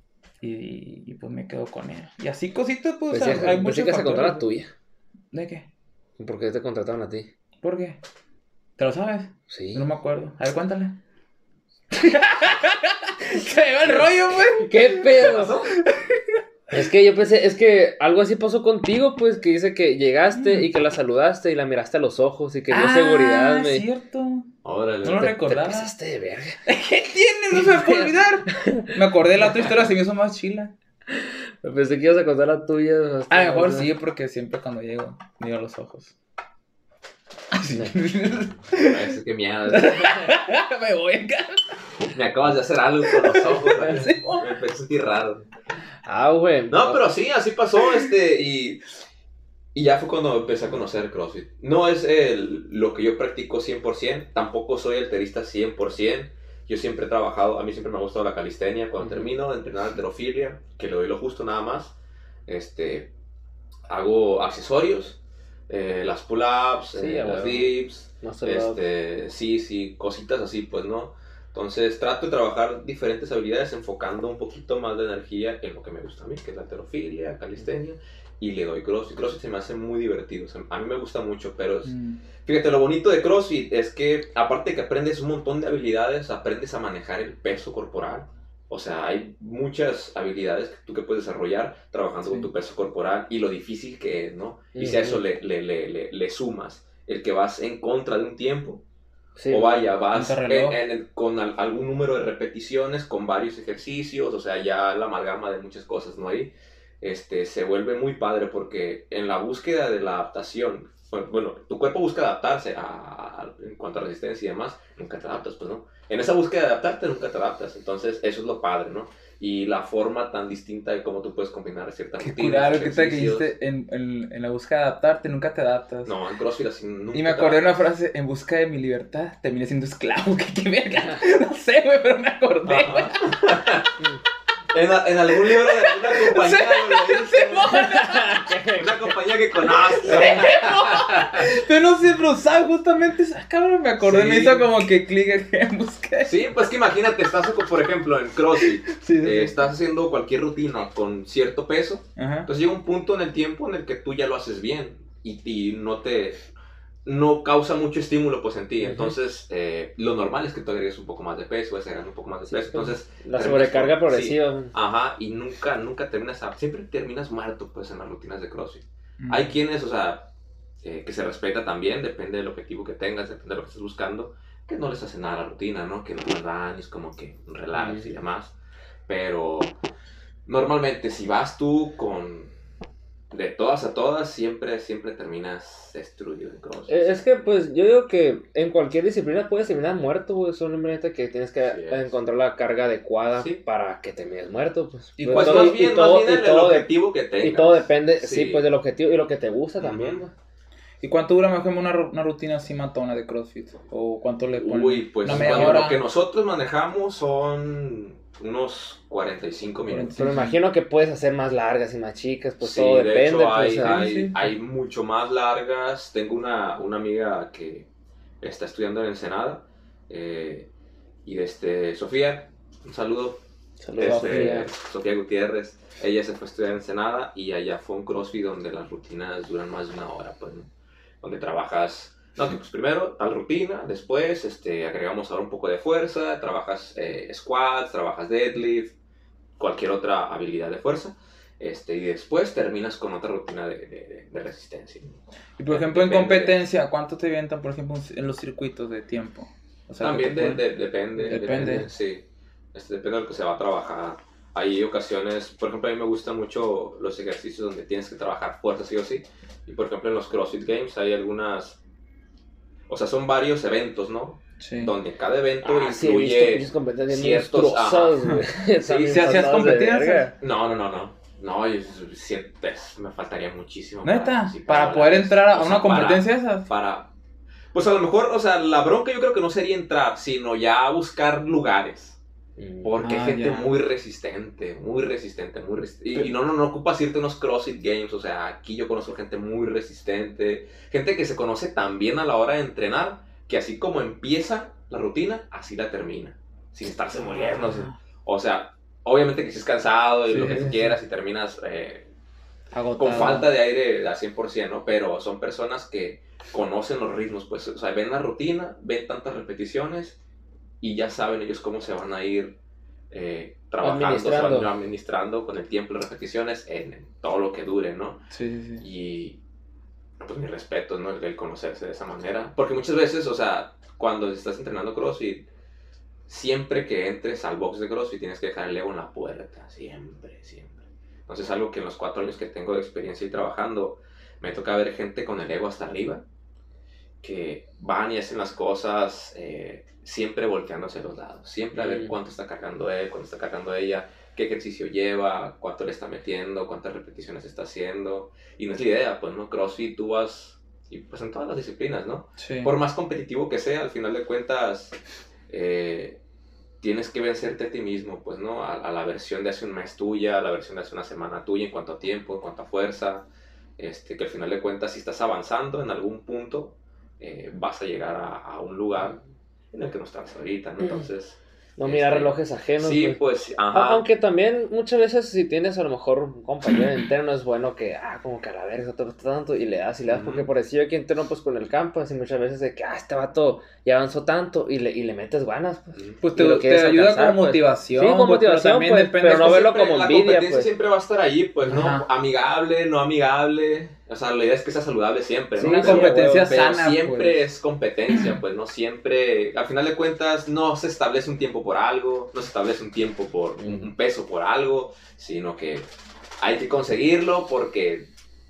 y, y, pues me quedo con él. Y así cositas, pues, Pensé, o sea, hay muchos que se la tuya. ¿De qué? ¿Por qué te contrataron a ti? ¿Por qué? ¿Te lo sabes? Sí. No me acuerdo. A ver, cuéntale. Se me va el rollo, güey. ¿Qué ¿Qué pedo? pasó? Es que yo pensé, es que algo así pasó contigo, pues, que dice que llegaste y que la saludaste y la miraste a los ojos y que dio seguridad, Ah, me... cierto. Órale. No lo Te- recordaba. Te pasaste de verga. ¿Qué tienes? No se me puede olvidar. Me acordé de la otra historia, se me hizo más chila. Pensé que ibas a contar la tuya. hasta- A lo mejor sí, porque siempre cuando llego, miro los ojos. Así. Ay, qué miedo. me voy acá. Me acabas de hacer algo con los ojos. Sí. Me empecé a sentir raro. Ah, güey. No, pero sí, así pasó, este, y, y ya fue cuando empecé a conocer CrossFit. No es el, lo que yo practico 100%, tampoco soy alterista 100%. Yo siempre he trabajado, a mí siempre me ha gustado la calistenia. Cuando Ujú. termino de entrenar alterofilia, que le doy lo justo nada más, este, hago accesorios, eh, las pull-ups, Sí, eh, las dips, este, sí, sí, cositas así, pues, ¿no? Entonces trato de trabajar diferentes habilidades enfocando un poquito más de energía en lo que me gusta a mí, que es la alterofilia, calistenia, y le doy CrossFit. CrossFit se me hace muy divertido, o sea, a mí me gusta mucho, pero es- Mm. fíjate, lo bonito de CrossFit es que aparte de que aprendes un montón de habilidades, aprendes a manejar el peso corporal. O sea, hay muchas habilidades que tú que puedes desarrollar trabajando con Sí. tu peso corporal y lo difícil que es, ¿no? Y si a eso le, le, le, le, le sumas el que vas en contra de un tiempo, Sí. o vaya, vas en, en el- con al- algún número de repeticiones, con varios ejercicios, o sea, ya la amalgama de muchas cosas, ¿no? Ahí este, se vuelve muy padre porque en la búsqueda de la adaptación, bueno, tu cuerpo busca adaptarse a, a- en cuanto a resistencia y demás, nunca te adaptas, pues, ¿no? En esa búsqueda de adaptarte nunca te adaptas, entonces eso es lo padre, ¿no? Y la forma tan distinta de cómo tú puedes combinar ciertas Qué rutinas, curado que te dijiste en, en, en la búsqueda de adaptarte, nunca te adaptas. No, en CrossFit así nunca Y me acordé de una frase, en busca de mi libertad, terminé siendo esclavo, que qué verga. No sé, güey, pero me acordé. En, en algún libro de alguna compañía lo leíste. Una compañía que conoces. Pero no pero sabes, justamente, esa cabrón, me acordé, Sí. me hizo como que clic en busca de... Sí, pues que imagínate, estás, por ejemplo, en CrossFit, Sí, sí, eh, estás haciendo cualquier rutina con cierto peso, Ajá. entonces llega un punto en el tiempo en el que tú ya lo haces bien y, y no te no causa mucho estímulo pues en ti, entonces eh, lo normal es que tú agregues un poco más de peso, vas agregando un poco más de peso, entonces La sobrecarga con- progresiva. Ajá, y nunca, nunca terminas, a- siempre terminas muerto pues en las rutinas de CrossFit. Mm. Hay quienes, o sea, eh, que se respeta también, depende del objetivo que tengas, depende de lo que estés buscando, que no les hace nada a la rutina, ¿no? Que no les van y es como que relax y demás. Pero normalmente si vas tú con de todas a todas, siempre, siempre terminas destruido CrossFit. Eh, Es que, pues, yo digo que en cualquier disciplina puedes terminar muerto, güey. Solamente que tienes que encontrar la carga acuada Sí. para que termines muerto, pues. Y Pues, pues todo- más bien, y todo- más bien y el todo objetivo que tengas. Y todo depende, sí. Sí. pues del objetivo y lo que te gusta también, güey. ¿Y cuánto dura, mejor una, una rutina así matona de CrossFit? ¿O cuánto le ponen? Uy, pues ¿Una media bueno, hora? lo que nosotros manejamos son unos 45 minutos. Pero me imagino que puedes hacer más largas y más chicas, pues sí, todo de depende. hecho hay, pues, hay, sí. hay mucho más largas. Tengo una, una amiga que está estudiando en Ensenada. eh, y este, Sofía, un saludo. Saludos, Este, Sofía. Sofía Gutiérrez. Ella se fue a estudiar en Ensenada y allá fue un CrossFit donde las rutinas duran más de una hora, pues, ¿no? Donde trabajas, no, que, pues primero tal rutina, después este, agregamos ahora un poco de fuerza, trabajas eh, squats, trabajas deadlift, cualquier otra habilidad de fuerza. Este, y después terminas con otra rutina de, de- de resistencia. Y por ejemplo, en competencia, ¿cuánto te avientan, por ejemplo, en los circuitos de tiempo? O sea, También de- depende, Depende. depende, sí. Este, depende de lo que se va a trabajar. Hay ocasiones, por ejemplo, a mí me gustan mucho los ejercicios donde tienes que trabajar fuerza sí o sí. Y por ejemplo, en los CrossFit Games hay algunas, o sea, son varios eventos, ¿no? Sí. Donde cada evento Ah, sí, incluye... competencias ciertos- ¿Sí hacías pasadas de competencias? No, no, no, no. No, yo siento, es- me faltaría muchísimo. ¿Neta? sí, Para poder entrar a o sea, una para- competencia esas. para pues a lo mejor, o sea, la bronca yo creo que no sería entrar, sino ya buscar lugares. Porque Ah, hay gente ya. muy resistente, muy resistente, muy resistente. Y, y no, no, no ocupas irte a unos CrossFit Games, o sea, aquí yo conozco gente muy resistente, gente que se conoce tan bien a la hora de entrenar, que así como empieza la rutina, así la termina, sin estarse muriendo. sin- O sea, obviamente que estés cansado y Sí, lo que sí. quieras y terminas eh, con falta de aire al 100%, ¿no? Pero son personas que conocen los ritmos, pues, o sea, ven la rutina, ven tantas repeticiones y ya saben ellos cómo se van a ir eh, trabajando, se van a ir Administrando. administrando con el tiempo y las repeticiones en, en todo lo que dure, ¿no? Sí, sí, sí. Y pues mi respeto, ¿no? El, el conocerse de esa manera. Porque muchas veces, o sea, cuando estás entrenando CrossFit, siempre que entres al box de CrossFit tienes que dejar el ego en la puerta, siempre, siempre. Entonces algo que en los cuatro años que tengo de experiencia y trabajando, me toca ver gente con el ego hasta arriba, que van y hacen las cosas eh, siempre volteándose a los lados, siempre a ver cuánto está cargando él, cuánto está cargando ella, qué ejercicio lleva, cuánto le está metiendo, cuántas repeticiones está haciendo. Y no es la idea, pues, ¿no? CrossFit tú vas, y pues en todas las disciplinas, ¿no? Sí. Por más competitivo que sea, al final de cuentas, eh, tienes que vencerte a ti mismo, pues, ¿no? A, a la versión de hace un mes tuya, a la versión de hace una semana tuya en cuanto a tiempo, en cuanto a fuerza. Este, que al final de cuentas, si estás avanzando en algún punto, eh, vas a llegar a, a un lugar en el que no estás ahorita, ¿no? Entonces, No mirar Este, relojes ajenos. sí, pues, Ah, ajá. Aunque también muchas veces si tienes a lo mejor un compañero en interno es bueno que, ah, como que a la verga, te gusta tanto y le das y le das, Ujú. porque por decir yo aquí interno pues con el campo, así muchas veces de que, ah, este vato ya avanzó tanto y le, y le metes ganas, pues. Pues te, lo te ayuda como pues. motivación. Sí, como pues, pero motivación, también pues, depende pero no verlo Siempre- como la envidia, competencia pues. siempre va a estar allí, pues, ¿no? Ajá. Amigable, no amigable. O sea, la idea es que sea saludable siempre, Sí, ¿no? una Pero- competencia pero sana. siempre pues. es competencia, pues no siempre, al final de cuentas, no se establece un tiempo por algo, no se establece un tiempo por un, peso por algo, sino que hay que conseguirlo porque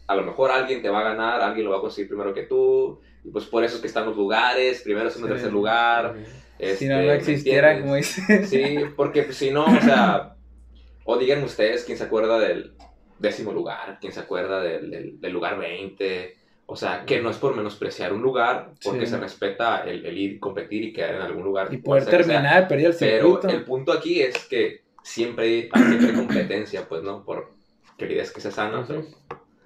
a lo mejor alguien te va a ganar, alguien lo va a conseguir primero que tú, y pues por eso es que están los lugares, primero es en Sí. tercer lugar. Si no, este, no ¿me existiera, como dice. Sí, porque pues, si no, o sea, o díganme ustedes quién se acuerda del décimo lugar, quién se acuerda del, del- del lugar 20, o sea, que no es por menospreciar un lugar, porque Sí. se respeta el, el ir, competir y quedar en algún lugar. Y poder que terminar de perder el Pero circuito. el punto aquí es que siempre hay, siempre competencia, pues, ¿no? Por queridas que sea sana, Ujú. pero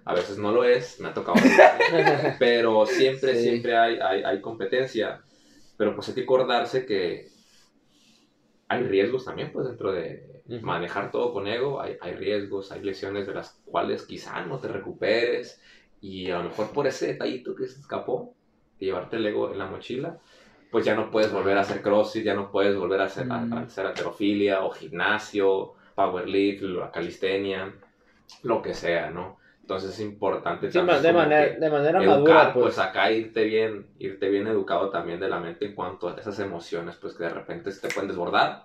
a veces no lo es, me ha tocado. pero siempre, Sí. siempre hay, hay, hay competencia. Pero pues hay que acordarse que hay riesgos también, pues dentro de manejar todo con ego, hay, hay riesgos, hay lesiones de las cuales quizá no te recuperes y a lo mejor por ese detallito que se escapó, de llevarte el ego en la mochila, pues ya no puedes volver a hacer crossfit, ya no puedes volver a hacer, a- Mm. a hacer alterofilia o gimnasio, powerlift, la calistenia, lo que sea, ¿no? Entonces es importante Sí, también de, manera, de manera educar, madura, pues. pues. acá irte bien, irte bien educado también de la mente en cuanto a esas emociones, pues que de repente se te pueden desbordar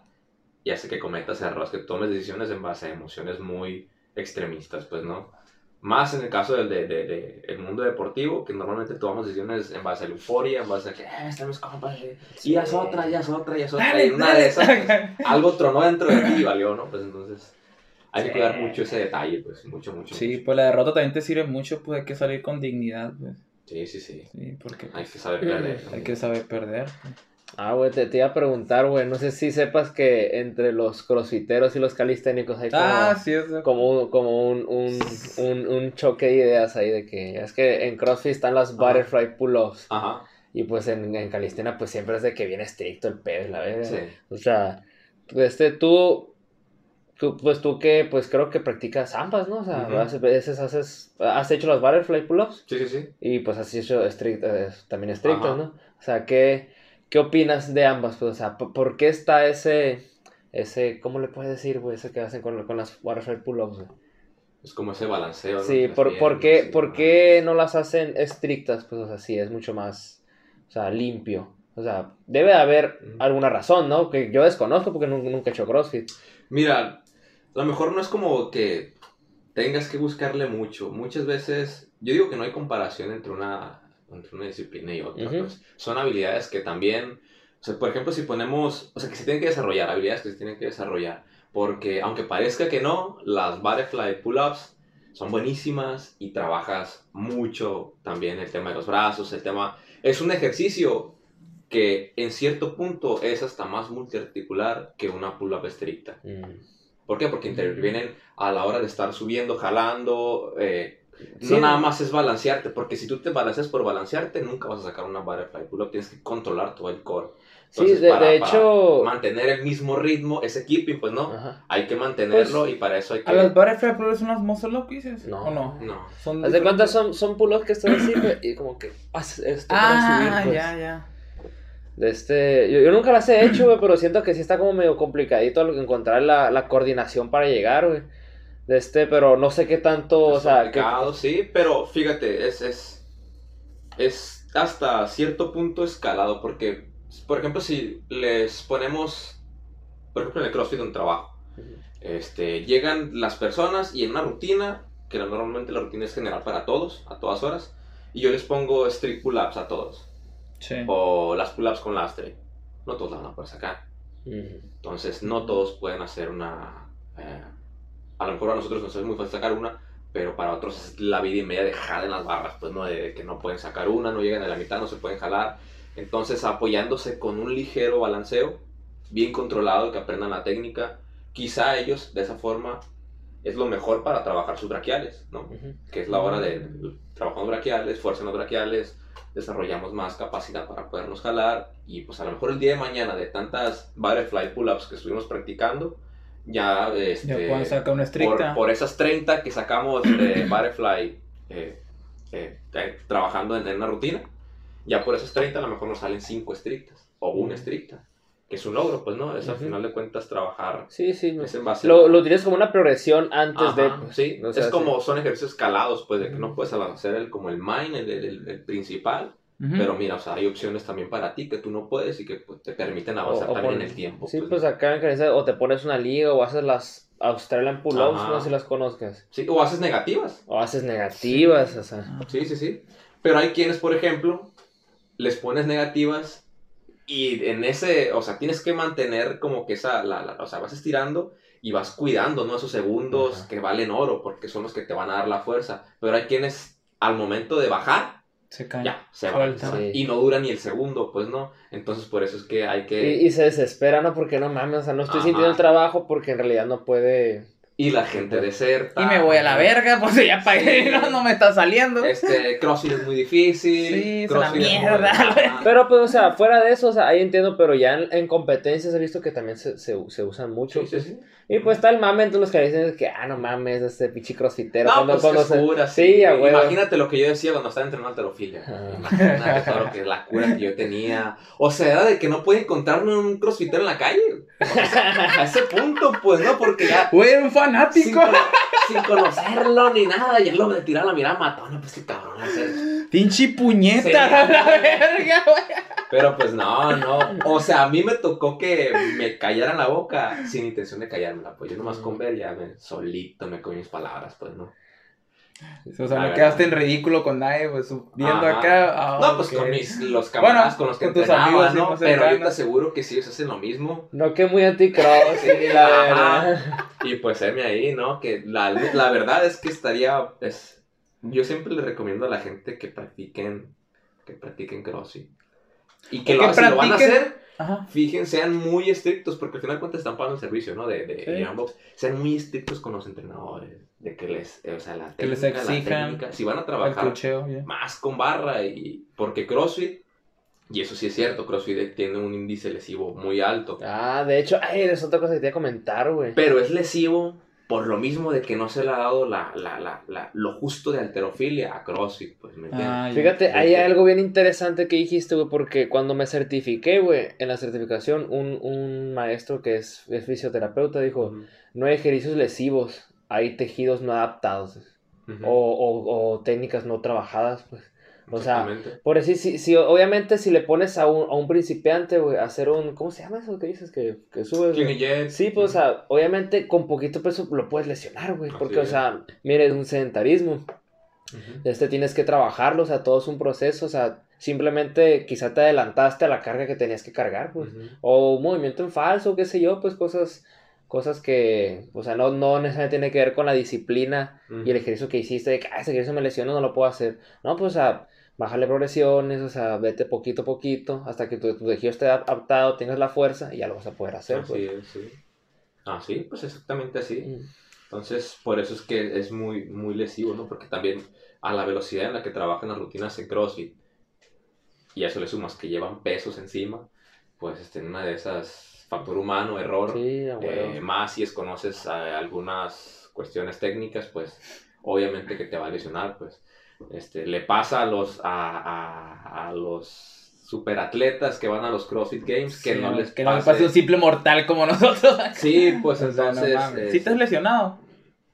y hace que cometas errores, que tomes decisiones en base a emociones muy extremistas, pues, ¿no? Más en el caso del de, de- de- el mundo deportivo, que normalmente tomamos decisiones en base a la euforia, en base a que, eh, están mis compas, eh, y haz otra, y haz otra, y haz otra, y una de esas, pues, algo tronó dentro de ti y valió, ¿no? Pues entonces hay que cuidar mucho ese detalle, pues, mucho, mucho. Sí, mucho. pues la derrota también te sirve mucho, pues hay que salir con dignidad, pues. Sí, sí, sí. Sí, porque Hay pues, que saber perder. hay que saber perder. Ah, güey, te, te iba a preguntar, güey, no sé si sepas que entre los crossfiteros y los calisténicos hay como, Ah, sí, como, un, como un, un, un, un choque de ideas ahí de que es que en CrossFit están las butterfly pull-ups Ajá, y pues en, en calistenia pues siempre es de que viene estricto el pedo, la verga. sí. O sea, este, tú, tú, pues tú que, pues creo que practicas ambas, ¿no? O sea, a veces haces, has hecho las butterfly pull-ups Sí, sí, sí. y pues has hecho estrict- eh, también estrictas, Ajá. ¿no? O sea, ¿qué, ¿qué opinas de ambas? Pues, o sea, ¿por, qué está ese, ese, ¿cómo le puedes decir, güey? Ese que hacen con, con las butterfly pull-ups, güey? Es como ese balanceo. ¿no? Sí, ¿por, por, qué, ¿por qué no las hacen estrictas? Pues, o sea, sí, es mucho más, o sea, limpio. O sea, debe haber alguna razón, ¿no? Que yo desconozco porque nunca, nunca he hecho CrossFit. Mira, a lo mejor no es como que tengas que buscarle mucho. Muchas veces, yo digo que no hay comparación entre una, entre una disciplina y otra. Pues. Son habilidades que también, o sea, por ejemplo, si ponemos, o sea, que se tienen que desarrollar, habilidades que se tienen que desarrollar. Porque aunque parezca que no, las butterfly pull-ups son buenísimas y trabajas mucho también el tema de los brazos, el tema... Es un ejercicio que en cierto punto es hasta más multiarticular que una pull-up estricta. Mm. ¿Por qué? Porque intervienen a la hora de estar subiendo, jalando. eh, Sí. No nada más es balancearte, porque si tú te balanceas por balancearte, nunca vas a sacar una butterfly pull-up. Tienes que controlar todo el core. Sí, Entonces, de, para- de para hecho... Mantener el mismo ritmo, ese keeping, pues no. Ajá. Hay que mantenerlo Pues, y para eso hay que. ¿A las butterfly pull son unas muscle up, dices? No. ¿O no? No. Son Haz de cuenta, diferentes. son, son pull-ups que están así, y como que haces esto para Ah, subir, pues. ya, ya. De este, yo, yo nunca las he hecho, güey, pero siento que sí está como medio complicadito lo que encontrar la, la coordinación para llegar, güey. De este, pero no sé qué tanto, o Es sea, que, sí, pero fíjate, es, es, es hasta cierto punto escalado, porque, por ejemplo, si les ponemos, por ejemplo, en el CrossFit un trabajo, este, llegan las personas y en una rutina, que normalmente la rutina es general para todos, a todas horas, y yo les pongo strict pull-ups a todos, Sí. o las pull-ups con lastre, no todos la van a poder sacar. Ujú. Entonces, no todos pueden hacer una. eh, a lo mejor a nosotros nos es muy fácil sacar una, pero para otros es la vida y media dejada en las barras, pues no, de que no pueden sacar una, no llegan a la mitad, no se pueden jalar. Entonces, apoyándose con un ligero balanceo, bien controlado, que aprendan la técnica, quizá ellos de esa forma es lo mejor para trabajar sus braquiales, ¿no? Ujú. que es la hora de trabajar los braquiales, fuerza en los braquiales, desarrollamos más capacidad para podernos jalar y pues a lo mejor el día de mañana de tantas butterfly pull-ups que estuvimos practicando, ya, este, Ya sacar una estricta. por, por esas 30 que sacamos de butterfly eh, eh, eh, trabajando en, en una rutina, ya por esas 30 a lo mejor nos salen 5 estrictas o una estricta, es un logro, pues no, es al Ujú. final de cuentas trabajar, Sí, sí. no. es en base Lo, a- lo tienes como una progresión antes Ajá, de. pues, sí, o sea, es como son ejercicios escalados, pues de que no Ujú. puedes hacer el, como el main, el, el- el principal, pero mira, o sea, hay opciones también para ti que tú no puedes y que pues, te permiten avanzar o también con- en el tiempo. Sí, pues, pues ¿no? acá en Canadá o te pones una liga o haces las Australian Pull-Ups, no sé si las conozcas. Sí, o haces negativas, O haces negativas, o sea. sí, sí, sí. Pero hay quienes, por ejemplo, les pones negativas y en ese, o sea, tienes que mantener como que esa, la, la- o sea, vas estirando y vas cuidando, ¿no? Esos segundos Ajá. que valen oro porque son los que te van a dar la fuerza. Pero hay quienes al momento de bajar, Se caen. ya, se van. Sí. Y no dura ni el segundo, pues no. Entonces por eso es que hay que... Y, y se desespera, ¿no? Porque no mames, o sea, no estoy Ajá. sintiendo el trabajo porque en realidad no puede. Y la gente deserta. Y me voy a la verga, pues ya pagué, Sí. no, no me está saliendo. Este, CrossFit es muy difícil. Sí, es una mierda. Pero pues, o sea, fuera de eso, o sea, ahí entiendo, pero ya en, en competencias he visto que también se, se, se usan mucho. Sí, sí, sí. Y pues está el mame entre los que dicen que, ah, no mames, este pinche crossfitero. No, cuando, pues cuando es se- cura, Sí, a. Imagínate lo que yo decía cuando estaba entrenando alterofilia. Ajá. Imagínate todo lo que la cura que yo tenía. O sea, era de que no puede encontrarme un crossfitero en la calle. O sea, a ese punto, pues, ¿no? Porque ya Güey, era un sin, fanático. sin conocerlo ni nada, ya lo de tirar la mirada matona, pues qué cabrón hacer. Pinche puñeta, Sí. la verga, güey. Pero pues no, no. O sea, a mí me tocó que me callaran la boca sin intención de callármela. Pues yo nomás con ver ya me, solito me comí mis palabras, pues no. O sea, no quedaste en ridículo con nadie, pues viendo Ajá. acá. ah, No, pues con mis, los camaradas Bueno, con los que con tus entrenaba, amigos, ¿no? Pero yo te aseguro que sí, ellos hacen lo mismo. No que muy anti-cross, sí, la verdad. Y pues heme ahí, ¿no? Que la, la verdad es que estaría, es, yo siempre le recomiendo a la gente que practiquen, que practiquen CrossFit. Y que, lo, que si lo van a hacer, Ajá. fíjense, sean muy estrictos, porque al final de cuentas están pagando el servicio, ¿no? De, de Sí. Sean muy estrictos con los entrenadores, de que les, eh, o sea, la Que les técnica, la exijan técnica. Si van a trabajar más con barra y porque CrossFit, y eso sí es cierto, CrossFit tiene un índice lesivo muy alto, Ah, de hecho, ay, es otra cosa que te iba a comentar, güey. pero es lesivo por lo mismo de que no se le ha dado la, la, la, la- lo justo de alterofilia a CrossFit, pues, ¿me entiendes? Ah. Fíjate, hay algo bien interesante que dijiste, güey, porque cuando me certifiqué, güey, en la certificación, un, un maestro que es, es fisioterapeuta dijo, no hay ejercicios lesivos, hay tejidos no adaptados o, o técnicas no trabajadas, pues. O sea. Por decir, si, si, obviamente si le pones a un, a un principiante, güey, a hacer un, ¿cómo se llama eso que dices? Que, que subes, Jet, Sí, pues, o ujú, sea, obviamente con poquito peso lo puedes lesionar, güey, porque, o sea, mire, es un sedentarismo. ujú. Este tienes que trabajarlo, o sea, todo es un proceso, o sea, simplemente quizá te adelantaste a la carga que tenías que cargar, pues. Ujú. O un movimiento en falso, qué sé yo, pues cosas, cosas que, o sea, no, no necesariamente tiene que ver con la disciplina y el ejercicio que hiciste, de que, ah, ese ejercicio me lesionó, no lo puedo hacer. No, pues, o sea, bájale progresiones, o sea, vete poquito a poquito, hasta que tu, tu tejido esté adaptado, tengas la fuerza y ya lo vas a poder hacer, Así pues. es, sí. Ah, sí, pues exactamente así. Mm. Entonces, por eso es que es muy, muy lesivo, ¿no? Porque también a la velocidad en la que trabajan las rutinas en CrossFit, y a eso le sumas que llevan pesos encima, pues este, en una de esas, factor humano, error, Sí, eh, más si desconoces eh, algunas cuestiones técnicas, pues obviamente que te va a lesionar, pues. Este, le pasa a los, a, a, a los superatletas que van a los CrossFit Games que Sí, no les que no les pase- pase un simple mortal como nosotros. Sí, pues no entonces... mames. ¿Sí te este, has lesionado?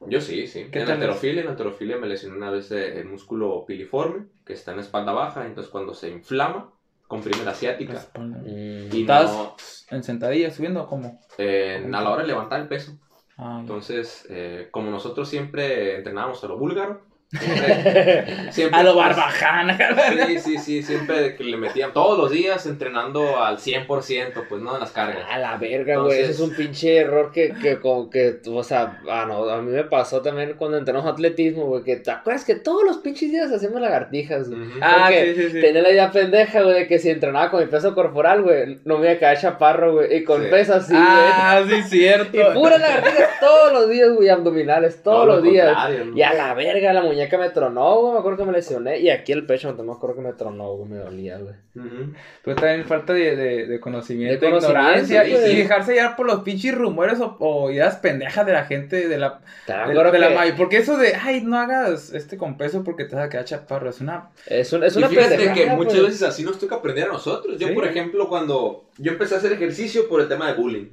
yo sí, sí. ¿Qué en tal alterofilia, en alterofilia me lesioné una vez eh, el músculo piliforme, que está en la espalda baja, entonces cuando se inflama, comprime la asiática. Mm. Y ¿Estás no, en sentadilla subiendo o cómo? eh, a la hora de levantar el peso. Ah. Entonces, eh, como nosotros siempre entrenábamos a lo búlgaro, siempre, siempre, a lo pues, barbajana. Sí, sí, sí, siempre que le metían todos los días entrenando al 100%, pues no en las cargas. A la verga, güey. Ese es un pinche error que, que como que, o sea, ah, no, a mí me pasó también cuando entrenamos atletismo, güey, que te acuerdas que todos los pinches días hacemos lagartijas, güey. Ujú. Ah, sí, sí, sí. Tenía la idea pendeja, güey, de que si entrenaba con mi peso corporal, güey, no me iba a quedar chaparro, güey, y con Sí. peso así, ah, sí, cierto. Y puras lagartijas todos los días, güey, abdominales, todos Todo lo los días. Y a la verga, la muñeca me tronó, güey, me acuerdo que me lesioné. Y aquí el pecho, no me acuerdo que me tronó, güey, me dolía, güey. Ujú. Pues también falta de, de, de conocimiento, De conocimiento, ignorancia y, dejarse llevar por los pinches rumores o, o ideas pendejas de la gente, de la, de, la Porque eso de, ay, no hagas este con peso porque te vas a quedar chaparro, es una... es, un- es una fíjate pendejada, que muchas veces así nos toca aprender a nosotros. Yo, Sí. por ejemplo, cuando yo empecé a hacer ejercicio por el tema de bullying.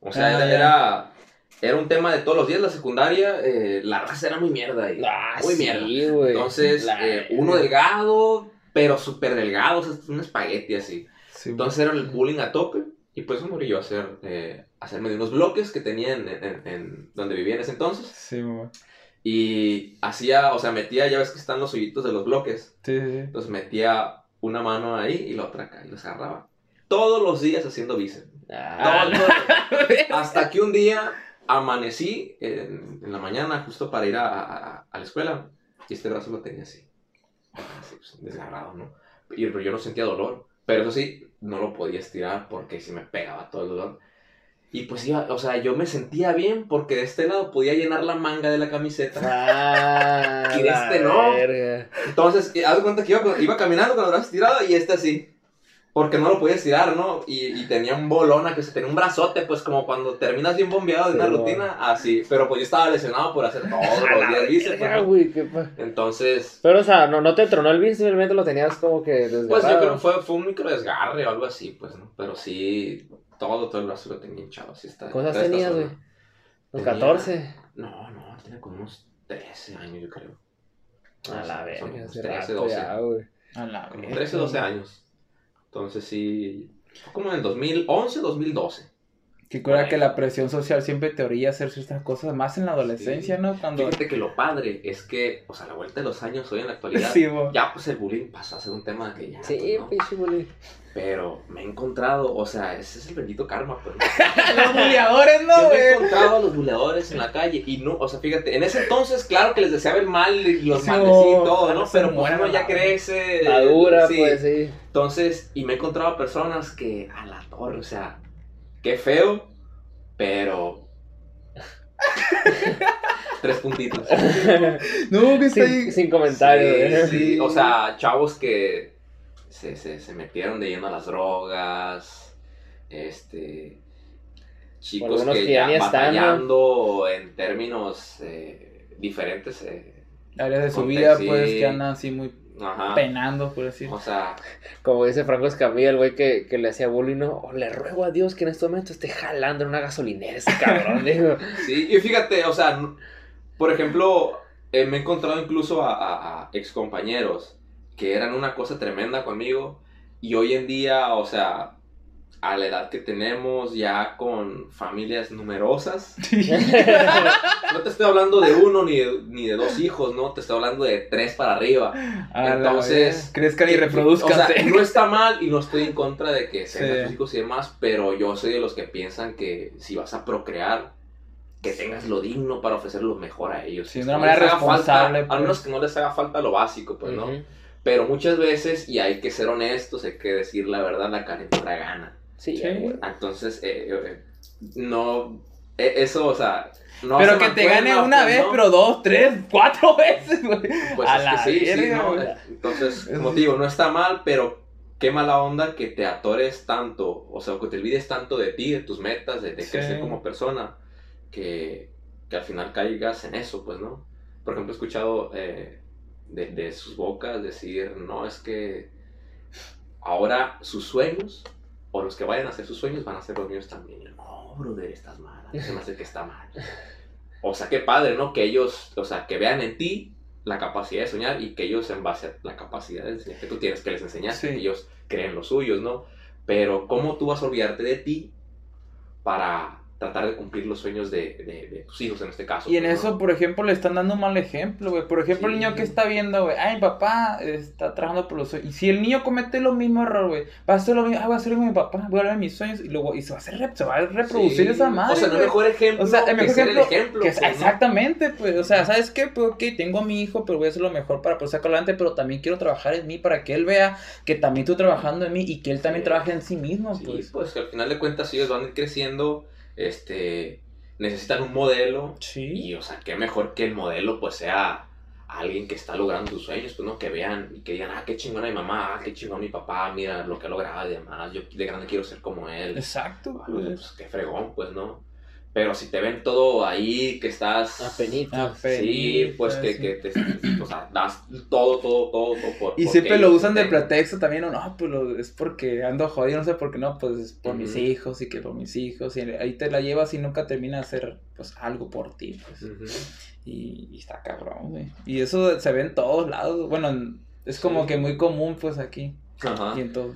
O sea, Ah, era. Era, un tema de todos los días. La secundaria, eh, la raza era muy mierda. Y, Ah, muy sí, mierda. Entonces, La eh, uno delgado, pero súper delgado. O sea, un espagueti así. Sí, Entonces era el bullying a tope. Y pues eso morí yo a hacer, eh, hacerme de unos bloques que tenía en, en- en donde vivía en ese entonces. sí. Y hacía, o sea, metía, ya ves que están los hoyitos de los bloques. sí, sí, sí. Entonces metía una mano ahí y la otra acá y los agarraba. Todos los días haciendo bíceps. Ah, Todos los- Hasta que un día amanecí en, en la mañana justo para ir a, a- a la escuela y este brazo lo tenía así. Así, pues, desgarrado, ¿no? Y pero yo no sentía dolor. Pero eso sí, no lo podía estirar porque se me pegaba todo el dolor. Y pues iba, o sea, yo me sentía bien porque de este lado podía llenar la manga de la camiseta. Ah, Y de este no. verga. Entonces, haz cuenta que iba, iba caminando con el brazo estirado y este así. Porque no lo podía estirar, ¿no? Y, y tenía un bolona que se tenía un brazote, pues como cuando terminas bien bombeado de Sí, una no. rutina, así. Pero pues yo estaba lesionado por hacer todos los días bíceps, ¿no? güey, qué pa- Entonces, Pero, o sea, no, no te tronó el bíceps, simplemente lo tenías como que desgarrado. pues yo creo que fue, fue un micro desgarre o algo así, pues, ¿no? Pero sí, todo, todo el brazo lo tenía hinchado, así está. ¿Cuántos está esta tenías, güey? Los Tenía- 14. No, no, tenía como unos 13 años, yo creo. A la verga, unos hace 13, rato 12. ya, güey. A la Como verga. 13, 12 años. Entonces sí, como en el 2011, 2012. Que cura que la presión social siempre te orilla a hacer ciertas cosas, más en la adolescencia, Sí. ¿no? Cuando... Fíjate que lo padre es que, o sea, a la vuelta de los años, hoy en la actualidad, Sí, ya pues el bullying pasó a ser un tema que ya. Sí, pues, ¿no? pinche bullying. Pero me he encontrado, o sea, ese es el bendito karma, pues. ¿no? Los buleadores, ¿no, Yo me he encontrado a los buleadores en la calle y no, o sea, fíjate, en ese entonces, claro que les deseaba el mal y los Sí, maldecía y todo, ¿no? Pero pues uno a ya crece. Madura, sí. pues sí. Entonces, y me he encontrado a personas que, a la torre, o sea, qué feo, pero. Tres puntitos. No, que está sin, sin comentarios. Sí, ¿eh? sí, o sea, chavos que se, se, se metieron de lleno a las drogas, este, chicos que, que ya están, batallando en términos eh, diferentes, eh, Áreas de su vida, pues, que andan así muy ajá, penando, por decir. o sea, Como dice Franco Escamilla, el güey que, que le hacía bullying, ¿no? "Oh, le ruego a Dios que en este momento esté jalando en una gasolinera ese cabrón, digo. sí, y fíjate, o sea, por ejemplo, eh, me he encontrado incluso a, a, a excompañeros que eran una cosa tremenda conmigo y hoy en día, o sea, a la edad que tenemos, ya con familias numerosas, no te estoy hablando de uno ni de, ni de dos hijos, ¿no? Te estoy hablando de tres para arriba. A Entonces, crezcan y reproduzcan. O sea, no está mal y no estoy en contra de que sean Sí. hijos y demás, pero yo soy de los que piensan que si vas a procrear, que tengas lo digno para ofrecer lo mejor a ellos. Sí, de una no manera falta- responsable, al pues. menos que no les haga falta lo básico, pues, ¿no? Pero muchas veces, y hay que ser honestos, hay que decir la verdad, la calentura gana. Sí, Sí. güey. Entonces, eh, eh, no, eh, eso, o sea, no pero se que te gane una pues, vez, ¿no? pero dos, tres, cuatro veces, güey. Pues a es la que sí, sí, ¿no? Entonces, como te digo, no está mal, pero qué mala onda que te atores tanto, o sea, que te olvides tanto de ti, de tus metas, de, de Sí. crecer como persona, que, que al final caigas en eso, pues, ¿no? Por ejemplo, he escuchado eh, de, de sus bocas decir, no, es que ahora sus sueños, o los que vayan a hacer sus sueños, van a ser los míos también. Yo, no, brother, estás mal, se me hace que está mal. O sea, qué padre, ¿no? Que ellos, o sea, que vean en ti la capacidad de soñar y que ellos en base a la capacidad de enseñar que tú tienes que les enseñaste, Sí. que ellos creen los suyos, ¿no? Pero ¿cómo tú vas a olvidarte de ti para tratar de cumplir los sueños de, de- de tus hijos en este caso? Y en pues, ¿no? eso, por ejemplo, le están dando un mal ejemplo, güey. Por ejemplo, el niño que está viendo, güey, ay, mi papá está trabajando por los sueños. Y si el niño comete lo mismo error, güey, va a hacer lo mismo, ah, voy a hacer lo mismo mi papá, voy a hablar de mis sueños y luego, y se va a hacer, se va a reproducir Sí. esa madre. O sea, no mejor ejemplo. O sea, el mejor ejemplo, el ejemplo. que es- pues, ¿no? exactamente, pues, o sea, ¿sabes qué? Pues, ok, tengo a mi hijo, pero voy a hacer lo mejor para poder sacarlo adelante, pero también quiero trabajar en mí para que él vea que también estoy trabajando en mí y que él también Sí. trabaje en sí mismo, Sí, pues. pues que al final de cuentas ellos van a ir creciendo, este, necesitan un modelo Sí. y, o sea, qué mejor que el modelo pues sea alguien que está logrando sus sueños, pues, ¿no? Que vean y que digan, ah, qué chingona mi mamá, ah, qué chingón mi papá, mira lo que ha logrado y demás, yo de grande quiero ser como él. Exacto, Ah, pues. pues, qué fregón, pues, ¿no? Pero si te ven todo ahí, que estás... Apenitas. Sí, pues que, que te, o sea, das todo, todo, todo, todo por Y siempre lo usan de pretexto también, o no, pues lo- es porque ando jodido, no sé por qué no, pues es por mis hijos y que por mis hijos, y ahí te la llevas y nunca termina de hacer pues algo por ti, pues. Y, y está cabrón, güey. Y eso se ve en todos lados, bueno, en- es como Sí. que muy común pues aquí Ajá. y en todo.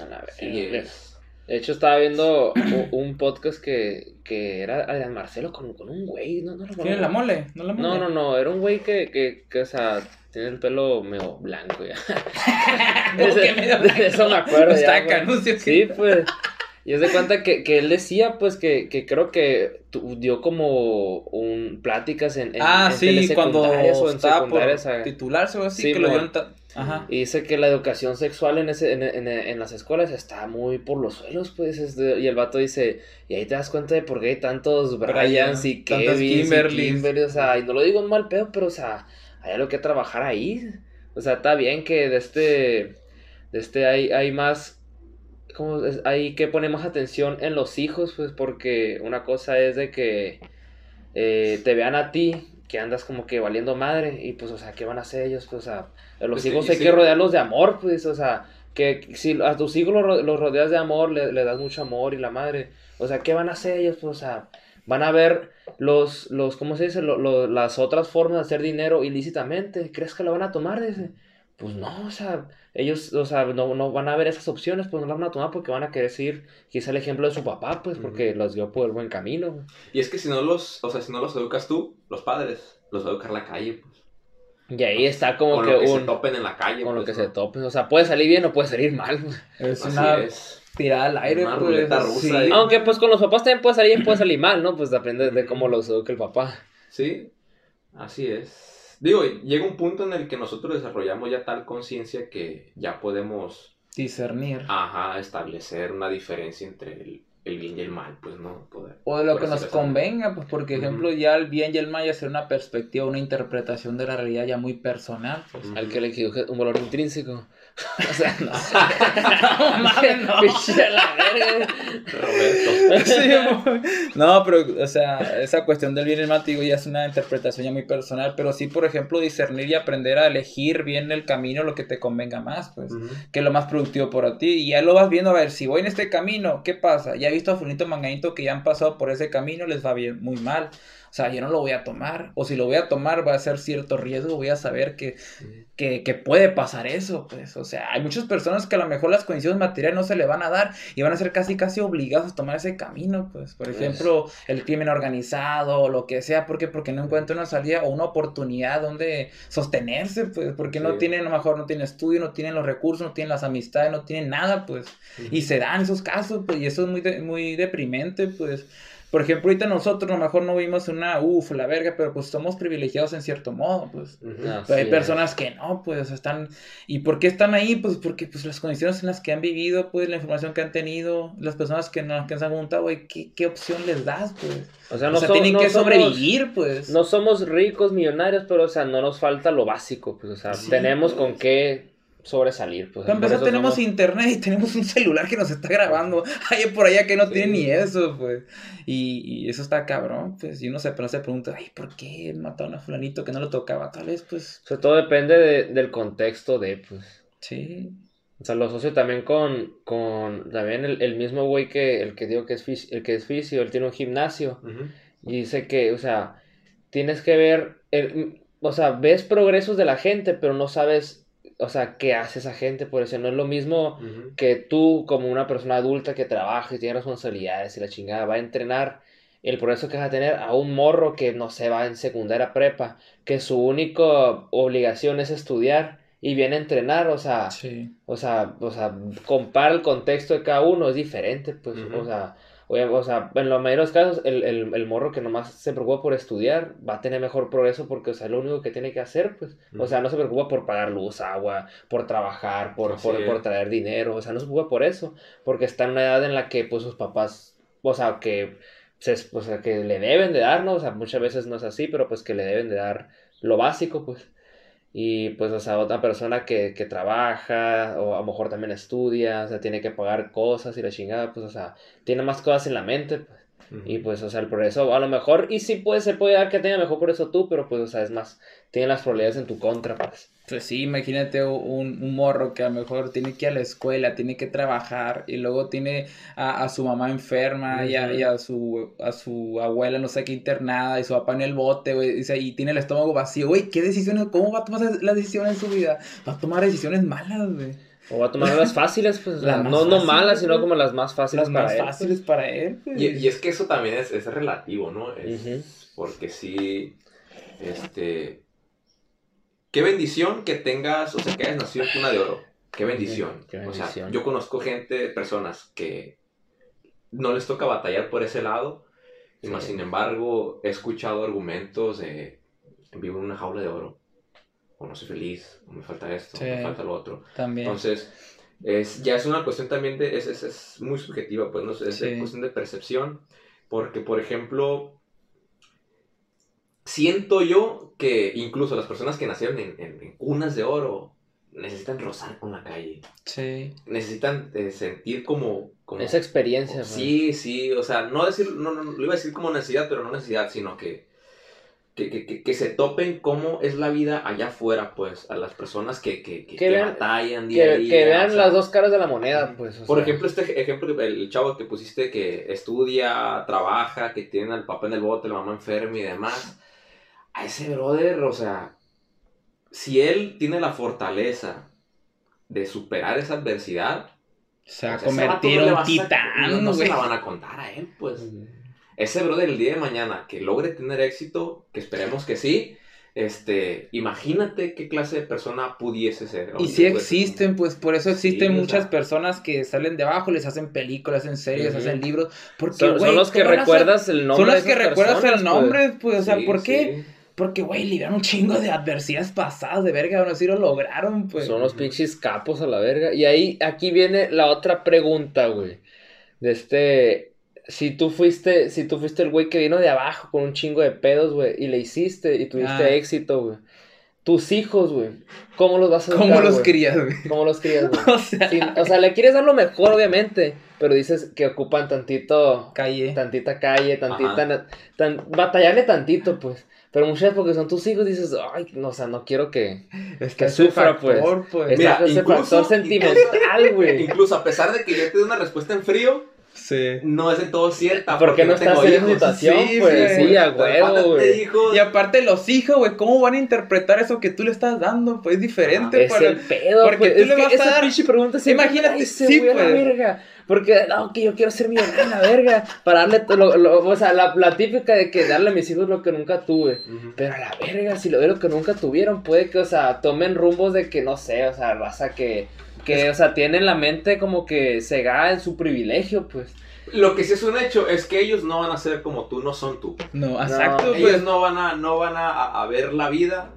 A la. Sí, De hecho, estaba viendo un podcast que, que era Adrián Marcelo con, con un güey. No, no, lo ¿Tiene la mole? ¿No la mole? No, no, no, era un güey que, que, que, o sea, tiene el pelo medio blanco ya. De eso me acuerdo. Ya, canuncio, Sí, pues. Y es de cuenta que, que él decía, pues, que, que creo que tu- dio como un pláticas en, en, Ah, en sí, cuando o en estaba por titularse o así, Sí, que lo dieron Ajá. Y dice que la educación sexual en, ese, en, en, en las escuelas está muy por los suelos, pues. y el vato dice, y ahí te das cuenta de por qué hay tantos Bryans y Kimberlys. Kimberly, o sea, y no lo digo en mal pedo, pero, o sea, hay algo que trabajar ahí. O sea, está bien que de este, de este hay, hay más, ¿cómo es? Hay que poner más atención en los hijos, pues, porque una cosa es de que eh, te vean a ti, que andas como que valiendo madre, y pues, o sea, ¿qué van a hacer ellos? Pues, o sea, a los Pues sí, hijos hay sí. que rodearlos de amor, pues, o sea, que si a tus hijos los, ro- los rodeas de amor, le, le das mucho amor y la madre, o sea, ¿qué van a hacer ellos? Pues, o sea, van a ver los, los ¿cómo se dice? Lo- lo- las otras formas de hacer dinero ilícitamente, ¿crees que lo van a tomar? Dice, pues no, o sea, ellos, o sea, no, no van a ver esas opciones, pues no las van a tomar porque van a querer seguir quizá el ejemplo de su papá, pues porque los dio por el buen camino. güey. Y es que si no los, o sea, si no los educas tú, los padres, los va a educar la calle, pues. Y ahí está como con que, lo que se un... topen en la calle. Con lo pues, que ¿no? se tope, o sea, puede salir bien o puede salir mal. Es Así una es. tirada al aire, Una pues. ruleta rusa sí. ahí. Aunque pues con los papás también puede salir bien, puede salir mal, ¿no? Pues depende de cómo los eduque el papá. Sí, así es. Digo, llega un punto en el que nosotros desarrollamos ya tal conciencia que ya podemos, Discernir. ajá, establecer una diferencia entre el, el bien y el mal, pues no poder. O de lo por que nos convenga, pues porque, Ujú. ejemplo, ya el bien y el mal ya ser una perspectiva, una interpretación de la realidad ya muy personal. Pues. Al que le equivocé un valor intrínseco. O sea, no. No, mames, no. Pinche a la verga. Roberto. Sí, mo- no, pero, o sea, esa cuestión del bien y el mal, te digo, ya es una interpretación ya muy personal, pero sí, por ejemplo, discernir y aprender a elegir bien el camino, lo que te convenga más, pues, que es lo más productivo para ti, y ya lo vas viendo, a ver, si voy en este camino, ¿qué pasa? Ya he visto a Fulito Manganito que ya han pasado por ese camino, les va bien, muy mal, o sea, yo no lo voy a tomar, o si lo voy a tomar va a ser cierto riesgo, voy a saber que, que, que puede pasar eso, pues, o sea, hay muchas personas que a lo mejor las condiciones materiales no se le van a dar y van a ser casi, casi obligados a tomar ese camino, pues, por Pues. ejemplo, el crimen organizado o lo que sea, ¿por qué? Porque no encuentra una salida o una oportunidad donde sostenerse, pues, porque no tienen, a lo mejor no tienen estudio, no tienen los recursos, no tienen las amistades, no tienen nada, pues, y se dan esos casos, pues, y eso es muy, de- muy deprimente, pues. Por ejemplo, ahorita nosotros a lo mejor no vivimos una, uff, la verga, pero pues somos privilegiados en cierto modo, pues. No. Pero hay personas que no, pues, o sea, están... ¿Y por qué están ahí? Pues porque pues las condiciones en las que han vivido, pues, la información que han tenido, las personas que, no, que se han preguntado, güey, ¿qué, ¿qué opción les das, pues? O sea, O no, sea, so- tienen no que somos- sobrevivir, pues. No somos ricos, millonarios, pero, o sea, no nos falta lo básico, pues, o sea, Sí, tenemos pues. con qué sobresalir, pues. Empezar eso tenemos somos- internet y tenemos un celular que nos está grabando. Hay por allá que no Sí. tiene ni eso, pues. Y, y eso está cabrón, pues. Y uno se, pero se pregunta, ay, ¿por qué mataron a fulanito que no lo tocaba? Tal vez, pues, O sea, todo depende de- del contexto de, pues. sí. O sea, lo asocio también con, con también el, el mismo güey que, el que digo que es fisio, el que es fisio, él tiene un gimnasio. Y dice que, o sea, tienes que ver, el- o sea, ves progresos de la gente, pero no sabes, o sea, qué hace esa gente, por eso no es lo mismo que tú como una persona adulta que trabaja y tiene responsabilidades y la chingada va a entrenar el progreso que vas a tener a un morro que no se va en secundaria prepa, que su única obligación es estudiar y viene a entrenar, o sea, Sí. o sea, o sea, compara el contexto de cada uno, es diferente, pues, o sea, o sea, en los mayores casos, el, el, el morro que nomás se preocupa por estudiar va a tener mejor progreso porque, o sea, es lo único que tiene que hacer, pues, o sea, no se preocupa por pagar luz, agua, por trabajar, por, por, por traer dinero, o sea, no se preocupa por eso, porque está en una edad en la que, pues, sus papás, o sea, que, se, o sea, que le deben de dar, ¿no? O sea, muchas veces no es así, pero pues que le deben de dar lo básico, pues. Y pues, o sea, otra persona que, que trabaja, o a lo mejor también estudia, o sea, tiene que pagar cosas y la chingada, pues, o sea, tiene más cosas en la mente, pues. Y pues, o sea, el progreso, a lo mejor, y sí puede, se puede dar que tenga mejor progreso tú, pero pues, o sea, es más, tiene las probabilidades en tu contra, pues. Pues sí, imagínate un, un morro que a lo mejor tiene que ir a la escuela, tiene que trabajar y luego tiene a, a su mamá enferma y, a, y a su a su abuela no sé qué internada y su papá en el bote, güey, dice, y tiene el estómago vacío, güey, ¿qué decisiones, cómo va a tomar las decisiones en su vida? Va a tomar decisiones malas, güey. O va a tomar las fáciles, pues, o sea, Las más no, no malas, sino como las más fáciles Las para más él, fáciles para él, pues. Y, y es que eso también es, es relativo, ¿no? Es-. Porque sí, este... Qué bendición que tengas, o sea, que hayas nacido en cuna de oro. Qué bendición. Qué O sea, yo conozco gente, personas que no les toca batallar por ese lado. Y Sí. más sin embargo, he escuchado argumentos de vivo en una jaula de oro. O no soy feliz, o me falta esto, o me Sí. falta lo otro. También. Entonces, es, ya es una cuestión también de, es, es, es muy subjetiva, pues, ¿no? Es Sí. cuestión de percepción, porque, por ejemplo, siento yo que incluso las personas que nacieron en, en- en cunas de oro necesitan rozar con la calle, sí. necesitan eh, sentir como... como Esa experiencia, pues. Sí, sí, o sea, no decir, no, no, lo iba a decir como necesidad, pero no necesidad, sino que, que, que, que- se topen cómo es la vida allá afuera, pues, a las personas que, que, que, vean- batallan día a Que, día, que vean o sea, las dos caras de la moneda, pues. o Por sea. ejemplo, este ejemplo, el chavo que pusiste que estudia, trabaja, que tiene al papá en el bote, la mamá enferma y demás. A ese brother, o sea, si él tiene la fortaleza de superar esa adversidad, Se va a convertir en un titán, no, no se la van a contar a él, pues. Ese brother el día de mañana que logre tener éxito, que esperemos que sí, este, imagínate qué clase de persona pudiese ser. Y pues, existen, pues por eso existen Sí, o muchas sea. personas que salen de abajo, les hacen películas, hacen series, hacen libros. Porque, Son, los que recuerdas el nombre. Son de los que recuerdas personas, el pues. nombre, pues, o sea, sí, ¿por qué? sí. Porque, güey, libraron un chingo de adversidades pasadas de verga, aún así lo lograron, pues. Son los pinches capos a la verga. Y ahí, aquí viene la otra pregunta, güey. De este. Si tú fuiste, si tú fuiste el güey que vino de abajo con un chingo de pedos, güey, y le hiciste y tuviste Ah. éxito, güey. Tus hijos, güey, ¿cómo los vas a ¿Cómo educar, los güey? querías, güey? ¿Cómo los crías, güey? O sea, o sea, le quieres dar lo mejor, obviamente, pero dices que ocupan tantito, calle. tantita calle, tantita, tan, batallarle tantito, pues. Pero muchas veces porque son tus hijos dices, ay, no, o sea, no quiero que, Es que sufra, pues. factor, pues. Mira, ese incluso- factor sentimental, güey. Incluso a pesar de que yo te dé una respuesta en frío, Sí. no es del todo cierta. Porque no estás tengo en esa hijos. situación, Sí, pues, güey. sí, a huevo, güey. Y aparte los hijos, güey, ¿cómo van a interpretar eso que tú le estás dando? Pues es diferente. Es para- el pedo, porque pues. tú Es le que vas a dar- pinche pregunta siempre Imagínate, ese sí, güey la pues. verga. Porque, no, que yo quiero ser millonario a la verga. Para darle, lo, lo- o sea, la, la típica de que darle a mis hijos lo que nunca tuve. Pero a la verga, si lo doy lo que nunca tuvieron, puede que, o sea, tomen rumbos de que, no sé, o sea, raza que, que o sea, tienen la mente como que cegada en su privilegio, pues. Lo que sí es un hecho es que ellos no van a ser como tú, no son tú. No, exacto, Ellos pues. no van a, no van a, a ver la vida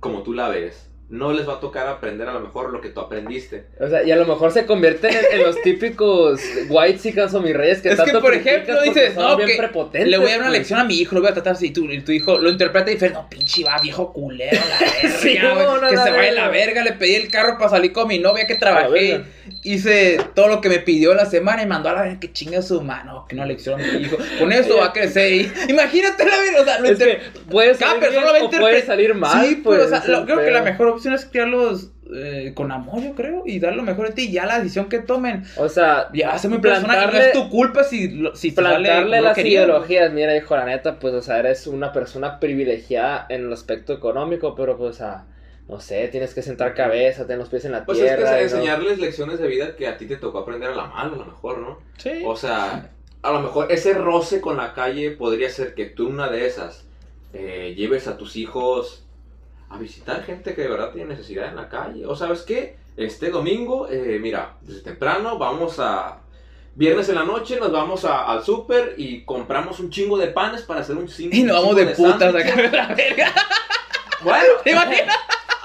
como tú la ves. No les va a tocar aprender a lo mejor lo que tú aprendiste. O sea, y a lo mejor se convierten en, en los típicos white chicas o mis reyes que Es que, tanto por criticas ejemplo, dices, no, bien que prepotentes, Le voy a dar una pues. lección a mi hijo, lo voy a tratar así. Y tu, y tu hijo lo interpreta diferente. No, pinche va, viejo culero, la verga, Sí, no, no, que la se vaya la verga. Le pedí el carro para salir con mi novia que trabajé. Hice todo lo que me pidió la semana y mandó a la verga que chinga su mano. Que una lección a mi hijo. Con esto va a crecer. Y, imagínate la verga. O sea, lo Es inter- que puede cada salir persona bien va a o puede interpre- salir mal, Sí, pues. o sea, es lo- el creo que la mejor opción es criarlos eh, con amor, yo creo, y dar lo mejor de ti. Y ya la decisión que tomen, O sea, ya hace muy personal. y No es tu culpa si, si plantarle las ideologías, mira, hijo, la neta, pues, o sea, eres una persona privilegiada en el aspecto económico, pero, pues, o sea, no sé, tienes que sentar cabeza, tener los pies en la Pues es que tierra. es y no- enseñarles lecciones de vida que a ti te tocó aprender a la mala, a lo mejor, ¿no? Sí. O sea, a lo mejor ese roce con la calle podría ser que tú una de esas eh, lleves a tus hijos a visitar gente que de verdad tiene necesidad en la calle. O sabes qué, este domingo, eh, mira, desde temprano vamos a... Viernes en la noche nos vamos a- al súper y compramos un chingo de panes para hacer un chingo Y nos vamos de putas sándwiches. acá. La verga. Bueno, ¿Te imaginas?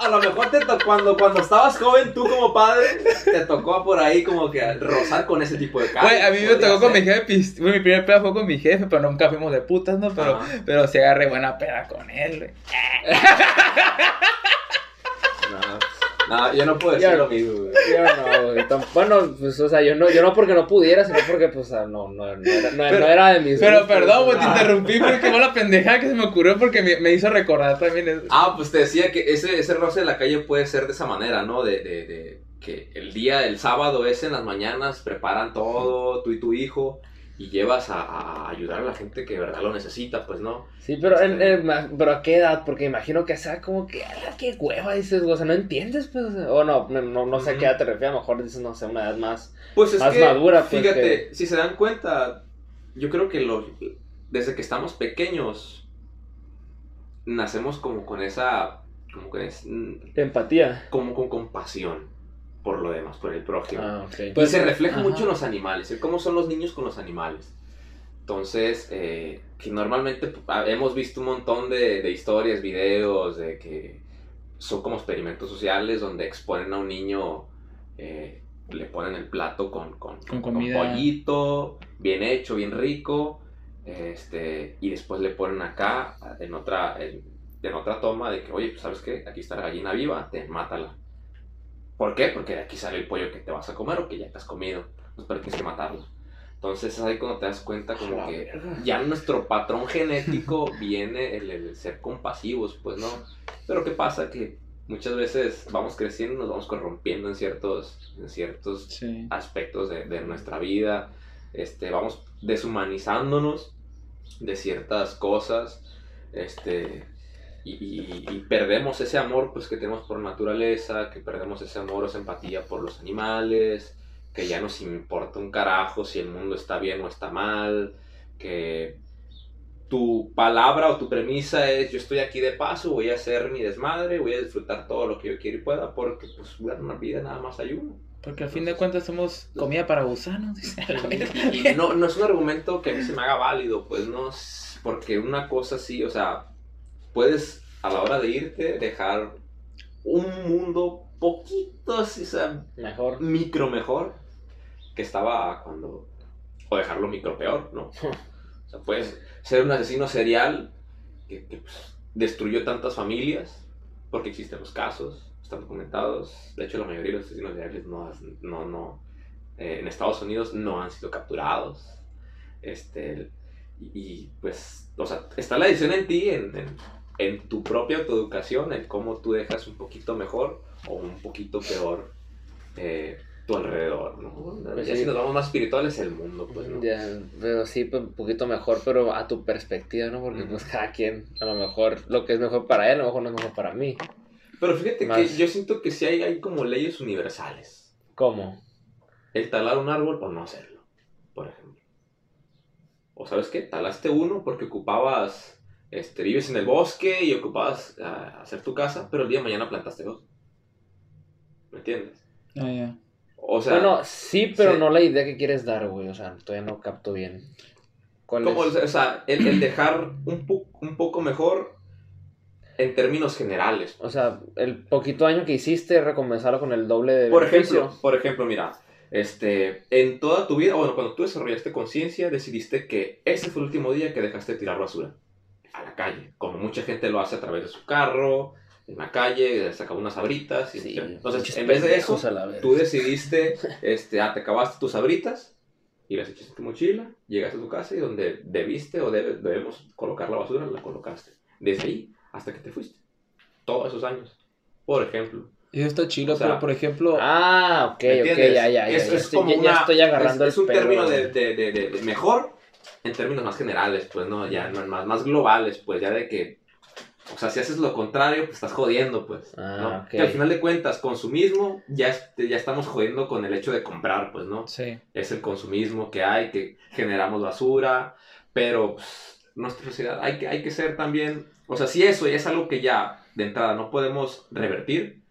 A lo mejor te to- cuando, cuando estabas joven, tú como padre, te tocó por ahí como que rozar con ese tipo de casos. Güey, a mí me tocó con mi jefe. pis- bueno, mi primer peda fue con mi jefe, pero nunca fuimos de putas, ¿no? Pero, Ajá. pero sí agarré buena peda con él, güey. No, no, yo no puedo decir Ya. lo mismo, güey. Yo no, bueno, pues, o sea, yo no, yo no porque no pudiera, sino porque, pues, o sea, no, no, no, era, no, Pero- no era de mis Pero gustos, perdón, güey, te Ah. interrumpí porque fue la pendejada que se me ocurrió porque me, me hizo recordar también eso. Ah, pues te decía que ese, ese roce de la calle puede ser de esa manera, ¿no? De, de, de que el día, el sábado ese en las mañanas, preparan todo, tú y tu hijo, y llevas a, a ayudar a la gente que de verdad lo necesita, pues, ¿no? Sí, pero, en, en- ma- pero a qué edad, porque imagino que sea como que, "Ala, qué hueva, dices, o sea, no entiendes, pues, o no, no, no sé a qué edad te refieres, a lo mejor dices, no sé, una edad más, Pues es Más que, madura, pues, fíjate, si se dan cuenta, yo creo que lo, desde que estamos pequeños, nacemos como con esa, como con es- empatía. como con compasión por lo demás, por el prójimo. Ah, ok. Pues, y se refleja ajá. mucho en los animales, en cómo son los niños con los animales. Entonces, eh, que normalmente pues, ah, hemos visto un montón de, de historias, videos, de que son como experimentos sociales donde exponen a un niño, eh, le ponen el plato con, con, Con con pollito, bien hecho, bien rico, este, y después le ponen acá, en otra, en, en otra toma, de que, oye, pues, ¿sabes qué? Aquí está la gallina viva, te mátala. ¿Por qué? Porque de aquí sale el pollo que te vas a comer o que ya te has comido. Pues pero tienes que matarlo. Entonces es ahí cuando te das cuenta como La que verga. ya nuestro patrón genético viene el, el ser compasivos, pues no. Pero ¿qué pasa? Que muchas veces vamos creciendo y nos vamos corrompiendo en ciertos, en ciertos Sí. aspectos de, de nuestra vida. Este, vamos deshumanizándonos de ciertas cosas. Este, y, y- y perdemos ese amor pues que tenemos por naturaleza, que perdemos ese amor o esa empatía por los animales, que ya nos importa un carajo si el mundo está bien o está mal, que tu palabra o tu premisa es yo estoy aquí de paso, voy a hacer mi desmadre, voy a disfrutar todo lo que yo quiera y pueda, porque pues una vida nada más hay uno. Porque al fin de cuentas somos comida para gusanos. Y no, no es un argumento que a mí se me haga válido, pues no, porque una cosa sí, o sea, puedes a la hora de irte dejar un mundo poquito así, o sea, Mejor. micro mejor que estaba cuando, o dejarlo micro peor, ¿no? O sea, puedes ser un asesino serial que, que, pues, destruyó tantas familias, porque existen los casos, están documentados. De hecho, la mayoría de los asesinos seriales no, no, no, eh, en Estados Unidos no han sido capturados. Este, y, y, pues, o sea, está la decisión en ti, en, en, en tu propia autoeducación, en cómo tú dejas un poquito mejor o un poquito peor eh, tu alrededor, ¿no? Pues ya sí. si nos vamos más espirituales, el mundo, pues, ¿no? Ya, pero sí, pues, un poquito mejor, pero a tu perspectiva, ¿no? Porque pues cada quien, a lo mejor lo que es mejor para él, a lo mejor no es mejor para mí. Pero fíjate que Más- yo siento que sí hay, hay como leyes universales. ¿Cómo? El talar un árbol o no hacerlo, por ejemplo. O sabes qué, talaste uno porque ocupabas, este, vives en el bosque y ocupabas ah, hacer tu casa, pero el día de mañana plantaste dos. ¿Me entiendes? Ah, ya. O sea, bueno, sí, pero sí. no la idea que quieres dar, güey. O sea, todavía no capto bien. ¿Cuál como, es? o sea, el, el dejar un, pu- un poco mejor en términos generales. O sea, el poquito año que hiciste, recompensarlo con el doble de Por beneficio. ejemplo, por ejemplo, mira, este, en toda tu vida, bueno, cuando tú desarrollaste conciencia, decidiste que ese fue el último día que dejaste de tirar basura a la calle, como mucha gente lo hace a través de su carro, en la calle, saca unas abritas. Y, Sí, entonces, en vez de eso, tú decidiste, este, ah, te acabaste tus abritas y las echaste en tu mochila, llegaste a tu casa y donde debiste o debe- debemos colocar la basura, la colocaste. Desde ahí hasta que te fuiste. Todos esos años. Por ejemplo. Y eso está chido, O sea, pero por ejemplo, Ah, ok, ¿Me ok, ya, ya, ya. Es, ya, es como ya- una- estoy agarrando es, es el un pedo, término de- de- de- de mejor en términos más generales, pues, ¿no? Ya más, más globales, pues, ya de que, o sea, si haces lo contrario, pues estás jodiendo, pues, Ah, ¿no? ok. Que al final de cuentas, consumismo, ya, es- ya estamos jodiendo con el hecho de comprar, pues, ¿no? sí. Es el consumismo que hay, que generamos basura, pero pues, nuestra sociedad, hay que, hay que ser también, o sea, si eso ya es algo que ya de entrada no podemos revertir,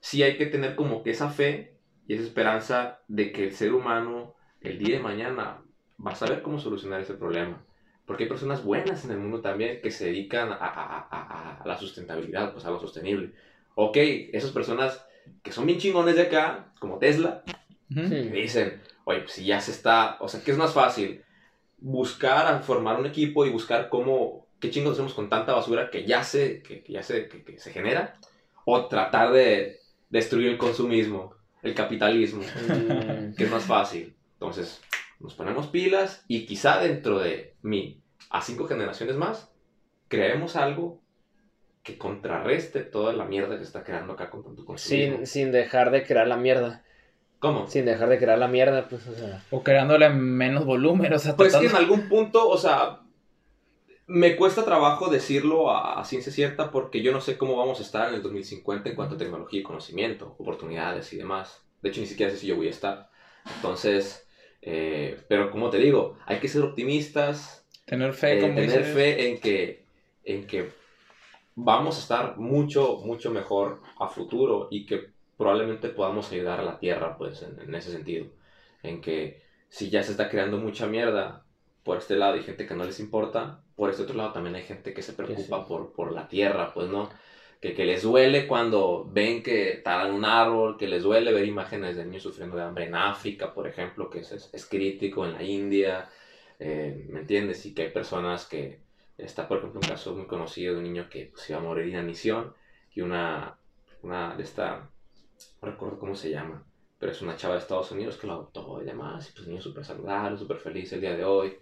sí hay que tener como que esa fe y esa esperanza de que el ser humano el día de mañana va a saber cómo solucionar ese problema. Porque hay personas buenas en el mundo también que se dedican a, a- a- a la sustentabilidad, pues a lo sostenible. Ok, esas personas que son bien chingones de acá, como Tesla, Ujú. Hmm. me dicen, oye, pues si ya se está, o sea, ¿qué es más fácil? Buscar, a formar un equipo y buscar cómo, qué chingos hacemos con tanta basura que ya se, que, que ya se, que, que se genera, o tratar de destruir el consumismo, el capitalismo, que es más fácil. Entonces, nos ponemos pilas y quizá dentro de mí, a cinco generaciones más, creemos algo que contrarreste toda la mierda que está creando acá con tanto consumismo. sin, sin dejar de crear la mierda. ¿Cómo? Sin dejar de crear la mierda, pues, o sea. O creándole menos volumen, o sea, Pues que en tratando- algún punto, o sea, me cuesta trabajo decirlo a, a ciencia cierta porque yo no sé cómo vamos a estar en el 2050 en cuanto a tecnología y conocimiento, oportunidades y demás. De hecho, ni siquiera sé si yo voy a estar. Entonces, eh, pero como te digo, hay que ser optimistas, tener fe, eh, como tener dices. fe en que, en que vamos a estar mucho, mucho mejor a futuro y que probablemente podamos ayudar a la Tierra, pues, en, en ese sentido. En que si ya se está creando mucha mierda por este lado hay gente que no les importa, por este otro lado también hay gente que se preocupa sí. por, por la Tierra, pues, ¿no? Que, les duele cuando ven que talan un árbol, que les duele ver imágenes de niños sufriendo de hambre en África, por ejemplo, que es, es, crítico, en la India, eh, ¿me entiendes? Y que hay personas que, está por ejemplo un caso muy conocido de un niño que pues, iba a morir de inanición y una, una de esta, no recuerdo cómo se llama, pero es una chava de Estados Unidos que lo adoptó y demás, y pues niño súper saludable, súper feliz el día de hoy.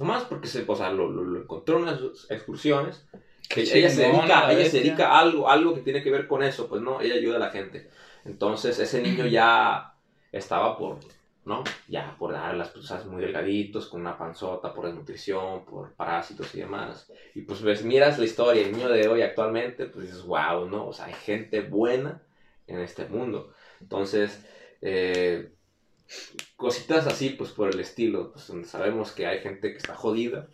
Nomás porque se, o lo, lo, lo encontró en unas excursiones ella se dedica, la ella se dedica a algo, algo que tiene que ver con eso, pues no, ella ayuda a la gente. Entonces ese niño ya estaba por, ¿no? Ya por darlas, pues, sabes, muy delgaditos, con una panzota, por desnutrición, por parásitos y demás. Y pues ves, miras la historia, el niño de hoy actualmente, pues dices, wow, ¿no? O sea, hay gente buena en este mundo. Entonces, eh, cositas así, pues por el estilo, pues donde sabemos que hay gente que está jodida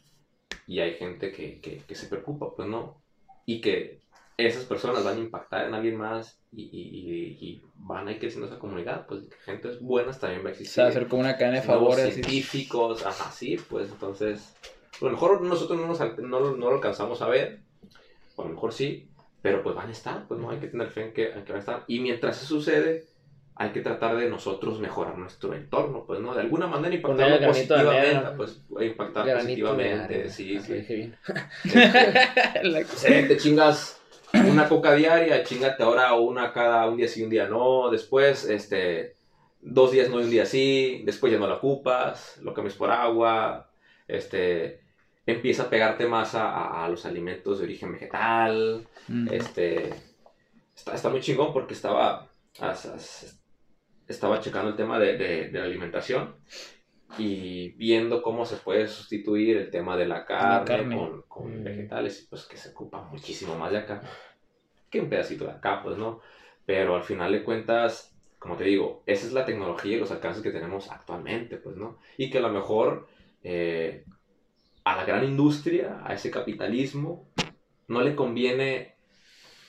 y hay gente que, que, que se preocupa, pues no. Y que esas personas van a impactar en alguien más y, y, y van a ir creciendo esa comunidad, pues gente buenas también va a O existir. sea, hacer como una cadena de favores. y- científicos, ajá, sí, pues entonces, a lo mejor nosotros no, nos no, no lo alcanzamos a ver, o a lo mejor sí, pero pues van a estar, pues no hay que tener fe en que, en que van a estar. Y mientras eso sucede, hay que tratar de nosotros mejorar nuestro entorno, pues no, de alguna manera impactarlo positivamente, arena. pues impactar positivamente, sí, Ah, sí. bien. Sí, te chingas una coca diaria, chingate ahora una cada un día sí, un día no. Después, este, dos días no y un día sí. Después ya no la ocupas, lo cambias por agua. Este, empieza a pegarte más a, a- a los alimentos de origen vegetal. Mm. Este, está, está muy chingón porque estaba, as- as- estaba checando el tema de, de- de la alimentación y viendo cómo se puede sustituir el tema de la carne, carne. con, con Mm. vegetales, y pues que se ocupa muchísimo más de acá que un pedacito de acá, pues no. Pero al final de cuentas, como te digo, esa es la tecnología y los alcances que tenemos actualmente, pues no. Y que a lo mejor eh, a la gran industria, a ese capitalismo, no le conviene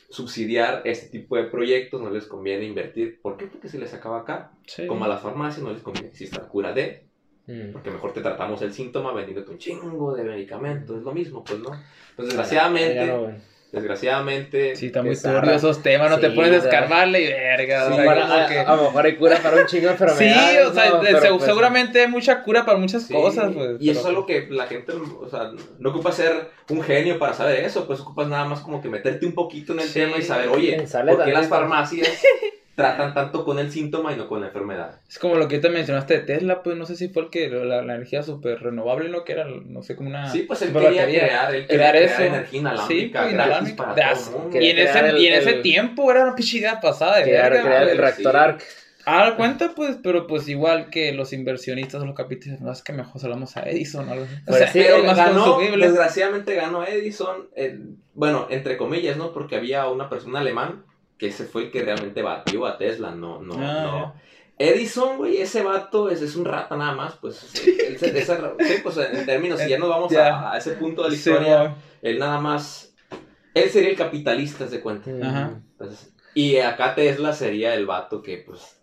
subsidiar este tipo de proyectos, no les conviene invertir. ¿Por qué? Porque se les acaba acá. Sí. Como a la farmacia no les conviene exista la cura de, Mm. porque mejor te tratamos el síntoma vendiéndote un chingo de medicamentos, es lo mismo, pues no. Entonces, desgraciadamente, Ya no, güey. Desgraciadamente, Sí, está muy turbio esos temas, no te Sí, pones a o sea. escarbarle y verga. Sí, o sea, a, que- a lo mejor hay cura para un chingo de Sí, enfermedades. o sea, Pero, se- pues, seguramente hay mucha cura para muchas Sí, cosas, pues. Y eso es algo que la gente, o sea, no ocupa ser un genio para saber eso, pues ocupas nada más como que meterte un poquito en el Sí, tema y saber, oye, ¿por qué las farmacias tratan tanto con el síntoma y no con la enfermedad? Es como lo que te mencionaste de Tesla, pues no sé si fue el que la, la energía súper renovable, ¿no? Que era, no sé, como una... Sí, pues él quería batería. crear, él quería crear crear, eso. energía inalámbrica Sí, pues, inalámbrica. para De todo as- el mundo. Que- Y en, ese, el- y en ese el- tiempo era una pichidad pasada Crear, crear pues. el reactor sí. ARC. Ah, cuenta, pues, pero pues igual que los inversionistas o los capitalistas, no es que mejor salamos a Edison o algo así. O Pues sea, sí, era Pero más ganó, consumible. desgraciadamente ganó Edison, eh, bueno, entre comillas, ¿no? Porque había una persona alemán que ese fue el que realmente batió a Tesla, no, no, Ah, no. Edison, güey, ese vato es, es un rata nada más, pues. él esa- sí, pues en términos, si ya nos vamos Ya. a, a ese punto de la Sí, historia, no. él nada más, él sería el capitalista, se cuenta. Mm. Ajá. Entonces, y acá Tesla sería el vato que, pues,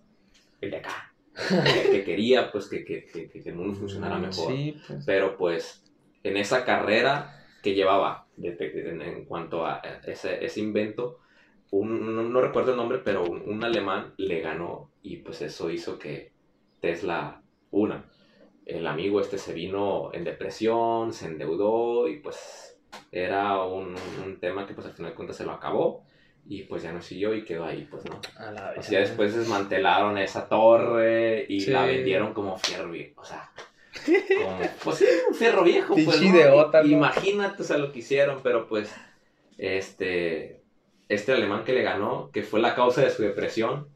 el de acá, que, que quería, pues, que, que, que, que el mundo funcionara mejor. Sí, pues. Pero pues en esa carrera que llevaba de- de- en, en cuanto a ese, ese invento, un, no, no recuerdo el nombre, pero un, un alemán le ganó y pues eso hizo que Tesla, una, el amigo este se vino en depresión, se endeudó y pues era un, un tema que pues al final de cuentas se lo acabó y pues ya no siguió y quedó ahí, pues no. A la O vez. sea, después desmantelaron esa torre y Sí. la vendieron como fierro viejo. O sea, como, pues sí, un fierro viejo. Pues, ¿no? Imagínate, o sea, lo que hicieron, pero pues, este, este alemán que le ganó, que fue la causa de su depresión,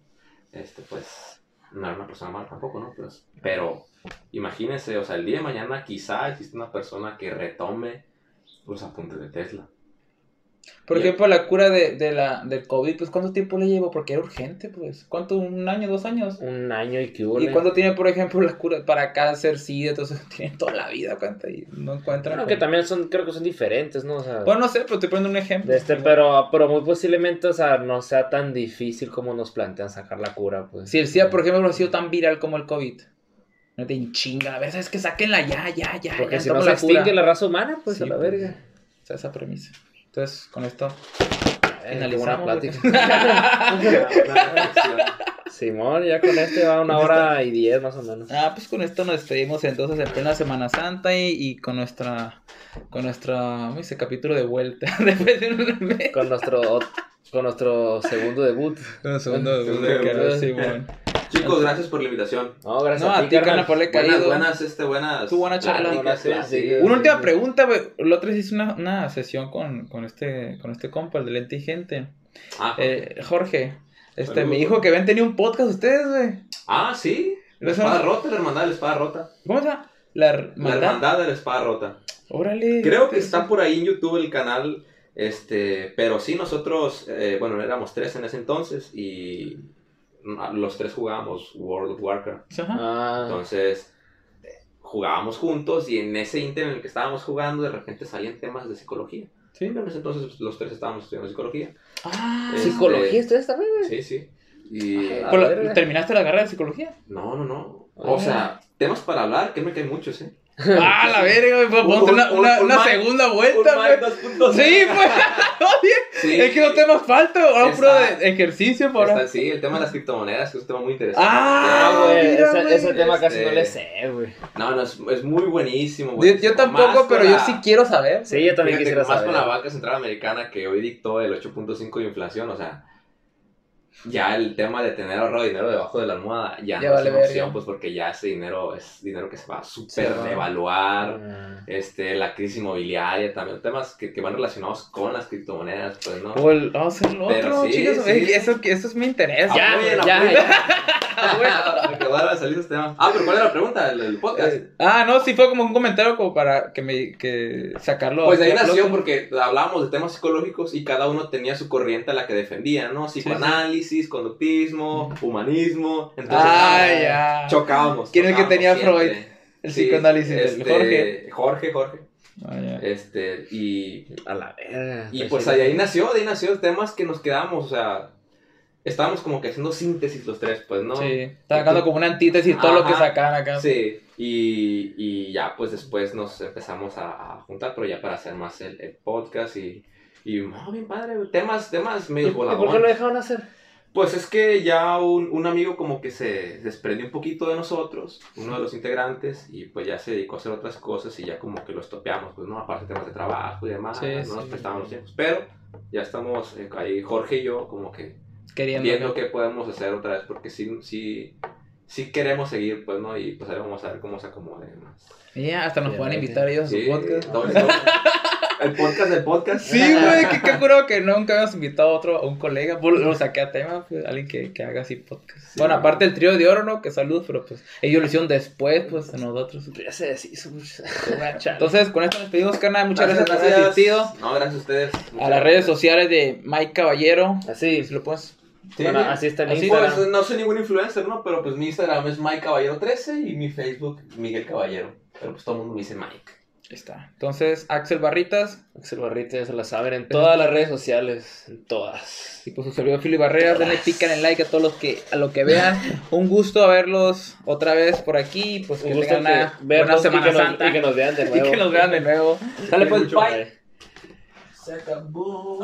este, pues, no era una persona mala tampoco, ¿no? Pues, pero, imagínense, o el día de mañana quizá existe una persona que retome los apuntes de Tesla. Por ejemplo, la cura de, de la, del COVID, pues ¿cuánto tiempo le llevó? Porque era urgente, pues. ¿Cuánto? ¿Un año, dos años? Un año y que hubo. ¿Y cuánto tiene, por ejemplo, la cura para cáncer, SIDA? Entonces tienen toda la vida, ¿cuánto? Y no encuentran. Bueno, como- que también son, creo que son diferentes, ¿no? O sea, Bueno, no sé, pero estoy poniendo un ejemplo. de este, pero, pero muy posiblemente, o sea, no sea tan difícil como nos plantean sacar la cura, pues. Si el SIDA, por ejemplo, ha sido tan viral como el COVID. No te chinga, a ver, ¿sabes qué? Sáquenla ya, ya, ya. Porque ya, si no se la extingue la raza humana, pues Sí, a la pues. verga. O sea, esa premisa. Entonces, con esto Eh, finalizamos. plática. Una Simón, ya con este va una hora y diez más o menos. Ah, pues con esto nos despedimos entonces en plena Semana Santa y, y con nuestra con nuestra ¿cómo dice? capítulo de vuelta después de un mes. Con nuestro, con nuestro segundo debut. Segundo de Segundo vuelta, de. Simón. Chicos, gracias por la invitación. No, gracias No, a a ti, carnal. por le Buenas, caído. buenas, este, buenas. Tu buena charla. sí, sí. Una última pregunta, güey. La otra vez hice una, una sesión con, con este con este compa, el de Lente y Gente. Ah, Eh, Jorge, este Saludos. me dijo que habían tenido un podcast ustedes, güey. ah, sí. La espada rota, la hermandad de la espada rota. ¿Cómo llama? La La hermandad. hermandad de la espada rota. Órale. Creo que está por ahí en YouTube el canal, este, pero sí nosotros, eh, bueno, éramos tres en ese entonces y los tres jugábamos World of Warcraft. Ajá. Ah, Entonces, eh, jugábamos juntos y en ese inter en el que estábamos jugando, de repente salían temas de psicología. Sí. En ese entonces pues, los tres estábamos estudiando psicología. Ah, Este- psicología, ¿ustedes también? Sí, sí. Y... ¿Terminaste la carrera de psicología? No, no, no. O sea, temas para hablar, que me caen muchos, ¿eh? Ah, la verga, güey. pues, Un- una, un- una, un una segunda Un vuelta, güey. 2.0. Sí, pues. Oye, Sí. es que no te más falta. Ahora puro de ejercicio, por Está- sí, el tema de las criptomonedas, que es un tema muy interesante. Ah, Ah, güey, ese, güey. ese tema casi Este- no le sé, güey. No, no, es, es muy buenísimo. Yo, buenísimo. yo tampoco, Más pero con yo la- sí quiero saber. Sí, yo también Fíjate, quisiera más saber. con la banca central americana que hoy dictó el 8.5 de inflación, o sea, ya el tema de tener ahorrado dinero debajo de la almohada ya, Ya no vale es una opción, pues porque ya ese dinero es dinero que se va a va. devaluar. Ah. Este, la crisis inmobiliaria, también temas que, que van relacionados con las criptomonedas, pues, ¿no? O el, vamos a hacer lo Pero otro, sí, chicos. sí. Eso, eso es mi interés. Ya, Apoyen, ya, ya. Me quedaron a salir esos temas. Ah, pero ¿cuál era la pregunta? El, el podcast. Eh, Ah, no, sí fue como un comentario como para que me que sacarlo. Pues de ahí nació porque hablábamos de temas psicológicos y cada uno tenía su corriente a la que defendía, ¿no? sí. Psicoanálisis, conductismo, humanismo. Entonces, Ah, ah, chocábamos. ¿Quién es el que tenía siempre. Freud? El Sí, psicoanálisis, este, Jorge. Jorge, Jorge. Ah. Este, y, A la verga. y pues de ahí nació, de ahí nació temas que nos quedamos, o sea, estábamos como que haciendo síntesis los tres, pues, ¿no? Sí, sacando como una antítesis todo lo que Ajá. sacaban acá. Sí, y, y ya pues después nos empezamos a, a juntar, pero ya para hacer más el, el podcast y, y no, bien padre, temas, temas ¿Y, medio y por qué lo voladores. dejaron hacer? Pues es que ya un, un amigo como que se desprendió un poquito de nosotros, uno de los integrantes, y pues ya se dedicó a hacer otras cosas y ya como que lo estopeamos, pues no, aparte temas de trabajo y demás, Sí, no sí. nos prestaban los tiempos, pero ya estamos eh, ahí Jorge y yo como que Queriendo. viendo qué podemos hacer otra vez, porque sí, sí, sí queremos seguir, pues, ¿no? Y pues ahí vamos a ver cómo se acomode más. Ya, hasta nos pueden invitar ellos a su Sí, podcast. doble, doble. El podcast del podcast. Sí, güey, que qué curado que nunca habíamos invitado a otro, a un colega, pues, lo saqué a tema, pues, alguien que, que haga así podcast. Sí. bueno, aparte el trío de oro, ¿no? Que saludos, pero pues ellos lo hicieron después, pues, de nosotros. Ya se deshizo. Entonces, con esto nos pedimos, canal, muchas gracias, por haber asistido. No, gracias a ustedes. A las redes sociales de Mike Caballero, Así. si lo puedes. Sí, Bueno, sí. así está el Así, Instagram. Pues no soy ningún influencer, ¿no? Pero pues mi Instagram es Mike Caballero 13 y mi Facebook Miguel Caballero. Pero pues todo el mundo me dice Mike. Ahí está. Entonces, Axel Barritas Axel Barrita ya se la saben en todas las redes sociales. En todas. y pues su servidor Fili Barreras, denle pican en like a todos los que a lo que vean. Un gusto verlos otra vez por aquí, pues que Un gusto tengan una buena vernos y Semana que nos- Santa y que nos vean de y nuevo. que nos vean de nuevo. Sale pues, bye. Se acabó.